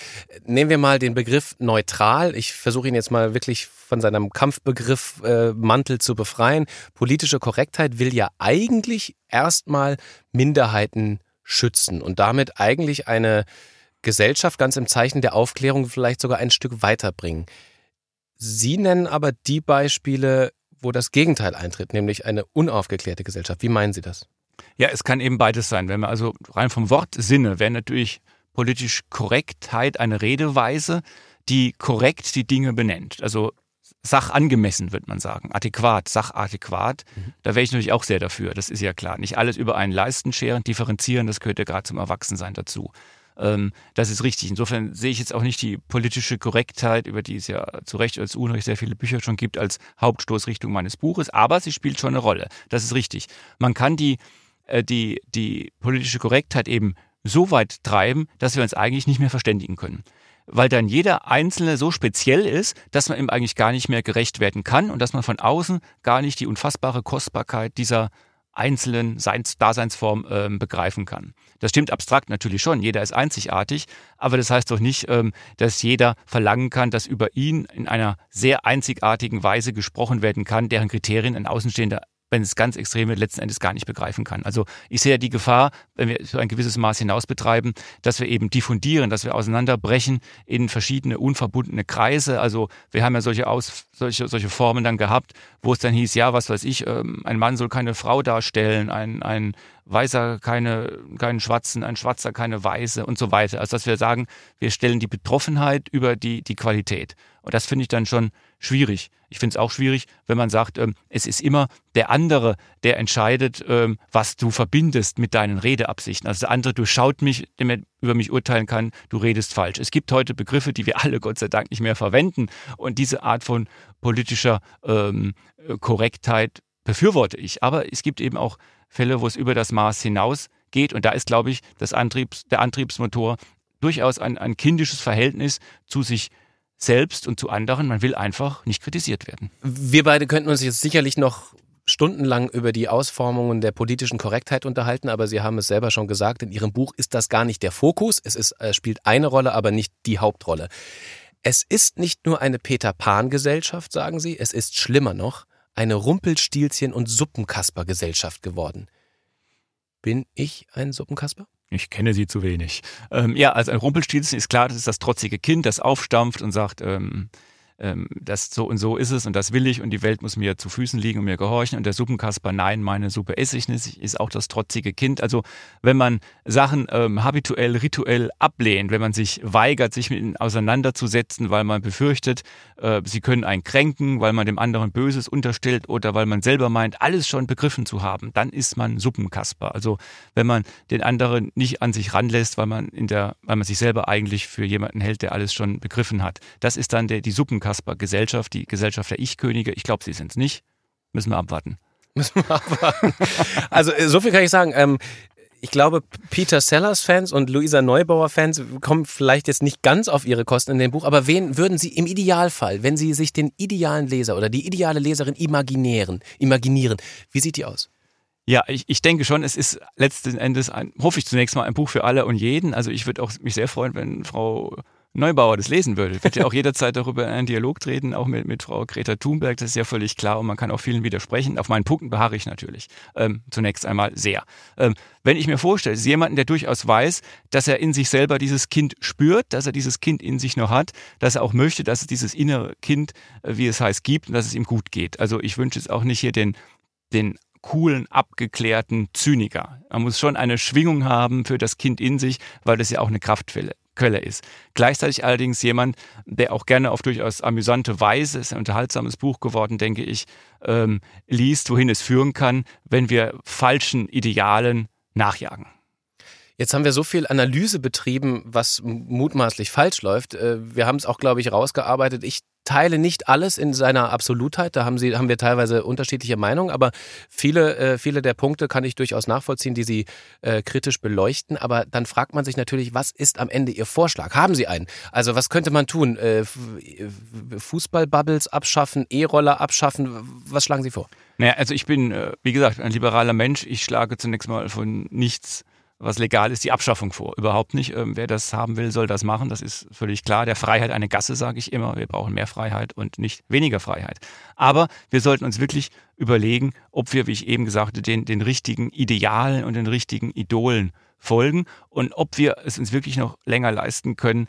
Nehmen wir mal den Begriff neutral. Ich versuche ihn jetzt mal wirklich von seinem Kampfbegriff äh, Mantel zu befreien. Politische Korrektheit will ja eigentlich erstmal Minderheiten schützen und damit eigentlich eine Gesellschaft ganz im Zeichen der Aufklärung vielleicht sogar ein Stück weiterbringen. Sie nennen aber die Beispiele, wo das Gegenteil eintritt, nämlich eine unaufgeklärte Gesellschaft. Wie meinen Sie das? Ja, es kann eben beides sein. Wenn man also rein vom Wortsinne wäre natürlich politisch Korrektheit eine Redeweise, die korrekt die Dinge benennt. Also sachangemessen, würde man sagen. Adäquat, sachadäquat. Mhm. Da wäre ich natürlich auch sehr dafür. Das ist ja klar. Nicht alles über einen Leisten scheren, differenzieren, das gehört ja gerade zum Erwachsensein dazu. Ähm, das ist richtig. Insofern sehe ich jetzt auch nicht die politische Korrektheit, über die es ja zu Recht als Unrecht sehr viele Bücher schon gibt, als Hauptstoßrichtung meines Buches. Aber sie spielt schon eine Rolle. Das ist richtig. Man kann die, äh, die, die politische Korrektheit eben so weit treiben, dass wir uns eigentlich nicht mehr verständigen können weil dann jeder Einzelne so speziell ist, dass man ihm eigentlich gar nicht mehr gerecht werden kann und dass man von außen gar nicht die unfassbare Kostbarkeit dieser einzelnen Seins Daseinsform ähm, begreifen kann. Das stimmt abstrakt natürlich schon, jeder ist einzigartig, aber das heißt doch nicht, ähm, dass jeder verlangen kann, dass über ihn in einer sehr einzigartigen Weise gesprochen werden kann, deren Kriterien ein Außenstehender wenn es ganz extrem wird, letzten Endes gar nicht begreifen kann. Also ich sehe ja die Gefahr, wenn wir so ein gewisses Maß hinaus betreiben, dass wir eben diffundieren, dass wir auseinanderbrechen in verschiedene unverbundene Kreise. Also wir haben ja solche, Aus, solche, solche Formen dann gehabt, wo es dann hieß, ja, was weiß ich, ähm, ein Mann soll keine Frau darstellen, ein, ein Weißer keine, keinen Schwarzen, ein Schwarzer keine Weiße und so weiter. Also dass wir sagen, wir stellen die Betroffenheit über die, die Qualität. Und das finde ich dann schon schwierig. Ich finde es auch schwierig, wenn man sagt, ähm, es ist immer der andere, der entscheidet, ähm, was du verbindest mit deinen Redeabsichten. Also der andere durchschaut mich, der über mich urteilen kann, du redest falsch. Es gibt heute Begriffe, die wir alle Gott sei Dank nicht mehr verwenden. Und diese Art von politischer ähm, Korrektheit befürworte ich. Aber es gibt eben auch Fälle, wo es über das Maß hinaus geht. Und da ist, glaube ich, das Antriebs, der Antriebsmotor durchaus ein, ein kindisches Verhältnis zu sich selbst und zu anderen. Man will einfach nicht kritisiert werden. Wir beide könnten uns jetzt sicherlich noch stundenlang über die Ausformungen der politischen Korrektheit unterhalten, aber Sie haben es selber schon gesagt, in Ihrem Buch ist das gar nicht der Fokus. Es ist, äh, spielt eine Rolle, aber nicht die Hauptrolle. Es ist nicht nur eine Peter Pan-Gesellschaft, sagen Sie, es ist schlimmer noch eine Rumpelstilzchen- und Suppenkasper-Gesellschaft geworden. Bin ich ein Suppenkasper? Ich kenne sie zu wenig. Ähm, ja, also ein Rumpelstilzchen ist klar, das ist das trotzige Kind, das aufstampft und sagt, ähm, ähm, das so und so ist es und das will ich und die Welt muss mir zu Füßen liegen und mir gehorchen und der Suppenkasper, nein, meine Suppe esse ich nicht, ist auch das trotzige Kind. Also wenn man Sachen ähm, habituell, rituell ablehnt, wenn man sich weigert, sich mit ihnen auseinanderzusetzen, weil man befürchtet, äh, sie können einen kränken, weil man dem anderen Böses unterstellt oder weil man selber meint, alles schon begriffen zu haben, dann ist man Suppenkasper. Also wenn man den anderen nicht an sich ranlässt, weil man in der, weil man sich selber eigentlich für jemanden hält, der alles schon begriffen hat. Das ist dann der, die Suppenkasper Kasper Gesellschaft, die Gesellschaft der Ich-Könige. Ich glaube, sie sind es nicht. Müssen wir abwarten. Müssen wir abwarten. also äh, so viel kann ich sagen. Ähm, ich glaube, Peter Sellers-Fans und Luisa Neubauer-Fans kommen vielleicht jetzt nicht ganz auf ihre Kosten in dem Buch, aber wen würden Sie im Idealfall, wenn Sie sich den idealen Leser oder die ideale Leserin imaginieren, imaginieren, wie sieht die aus? Ja, ich, ich denke schon, es ist letzten Endes, ein, hoffe ich zunächst mal, ein Buch für alle und jeden. Also ich würde auch mich sehr freuen, wenn Frau Neubauer das lesen würde. Würde ja auch jederzeit darüber in einen Dialog treten, auch mit, mit Frau Greta Thunberg, das ist ja völlig klar und man kann auch vielen widersprechen. Auf meinen Punkten beharre ich natürlich. Ähm, zunächst einmal sehr. Ähm, wenn ich mir vorstelle, ist jemanden, der durchaus weiß, dass er in sich selber dieses Kind spürt, dass er dieses Kind in sich noch hat, dass er auch möchte, dass es dieses innere Kind, äh, wie es heißt, gibt und dass es ihm gut geht. Also ich wünsche es auch nicht hier den, den coolen, abgeklärten Zyniker. Man muss schon eine Schwingung haben für das Kind in sich, weil das ja auch eine Kraftquelle Quelle ist. Gleichzeitig allerdings jemand, der auch gerne auf durchaus amüsante Weise, ist ein unterhaltsames Buch geworden, denke ich, ähm, liest, wohin es führen kann, wenn wir falschen Idealen nachjagen. Jetzt haben wir so viel Analyse betrieben, was mutmaßlich falsch läuft. Äh, wir haben es auch, glaube ich, rausgearbeitet. Ich teile nicht alles in seiner Absolutheit. Da haben, sie, haben wir teilweise unterschiedliche Meinungen, aber viele, äh, viele der Punkte kann ich durchaus nachvollziehen, die Sie äh, kritisch beleuchten. Aber dann fragt man sich natürlich, was ist am Ende Ihr Vorschlag? Haben Sie einen? Also was könnte man tun? Fußballbubbles abschaffen, E-Roller abschaffen? Was schlagen Sie vor? Naja, also ich bin, wie gesagt, ein liberaler Mensch. Ich schlage zunächst mal von nichts was legal ist, die Abschaffung vor. Überhaupt nicht. Ähm, wer das haben will, soll das machen. Das ist völlig klar. Der Freiheit eine Gasse, sage ich immer. Wir brauchen mehr Freiheit und nicht weniger Freiheit. Aber wir sollten uns wirklich überlegen, ob wir, wie ich eben gesagt habe, den, den richtigen Idealen und den richtigen Idolen folgen und ob wir es uns wirklich noch länger leisten können,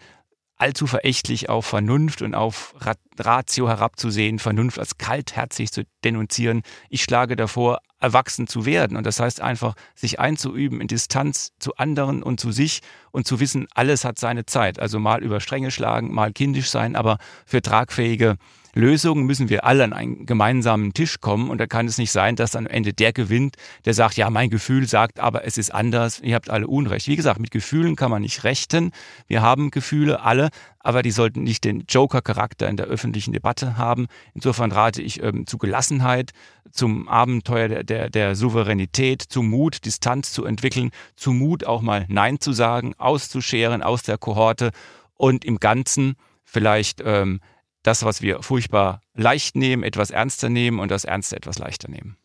allzu verächtlich auf Vernunft und auf Ratio herabzusehen, Vernunft als kaltherzig zu denunzieren. Ich schlage davor, erwachsen zu werden. Und das heißt einfach, sich einzuüben in Distanz zu anderen und zu sich und zu wissen, alles hat seine Zeit. Also mal über Stränge schlagen, mal kindisch sein, aber für tragfähige Lösungen müssen wir alle an einen gemeinsamen Tisch kommen und da kann es nicht sein, dass am Ende der gewinnt, der sagt, ja, mein Gefühl sagt, aber es ist anders, ihr habt alle Unrecht. Wie gesagt, mit Gefühlen kann man nicht rechten. Wir haben Gefühle alle, aber die sollten nicht den Joker-Charakter in der öffentlichen Debatte haben. Insofern rate ich ähm, zu Gelassenheit, zum Abenteuer der, der, der Souveränität, zu Mut, Distanz zu entwickeln, zu Mut auch mal Nein zu sagen, auszuscheren aus der Kohorte und im Ganzen vielleicht ähm, das, was wir furchtbar leicht nehmen, etwas ernster nehmen und das Ernste etwas leichter nehmen.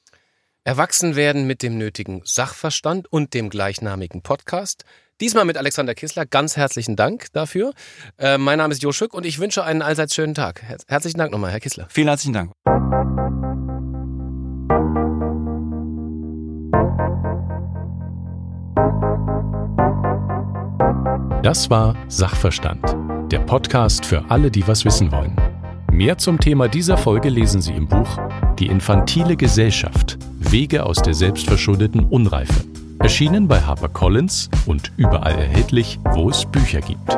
Erwachsen werden mit dem nötigen Sachverstand und dem gleichnamigen Podcast. Diesmal mit Alexander Kissler. Ganz herzlichen Dank dafür. Äh, mein Name ist Jo Schück und ich wünsche einen allseits schönen Tag. Herzlichen Dank nochmal, Herr Kissler. Vielen herzlichen Dank. Das war Sachverstand, der Podcast für alle, die was wissen wollen. Mehr zum Thema dieser Folge lesen Sie im Buch Die infantile Gesellschaft Wege aus der selbstverschuldeten Unreife. Erschienen bei HarperCollins und überall erhältlich, wo es Bücher gibt.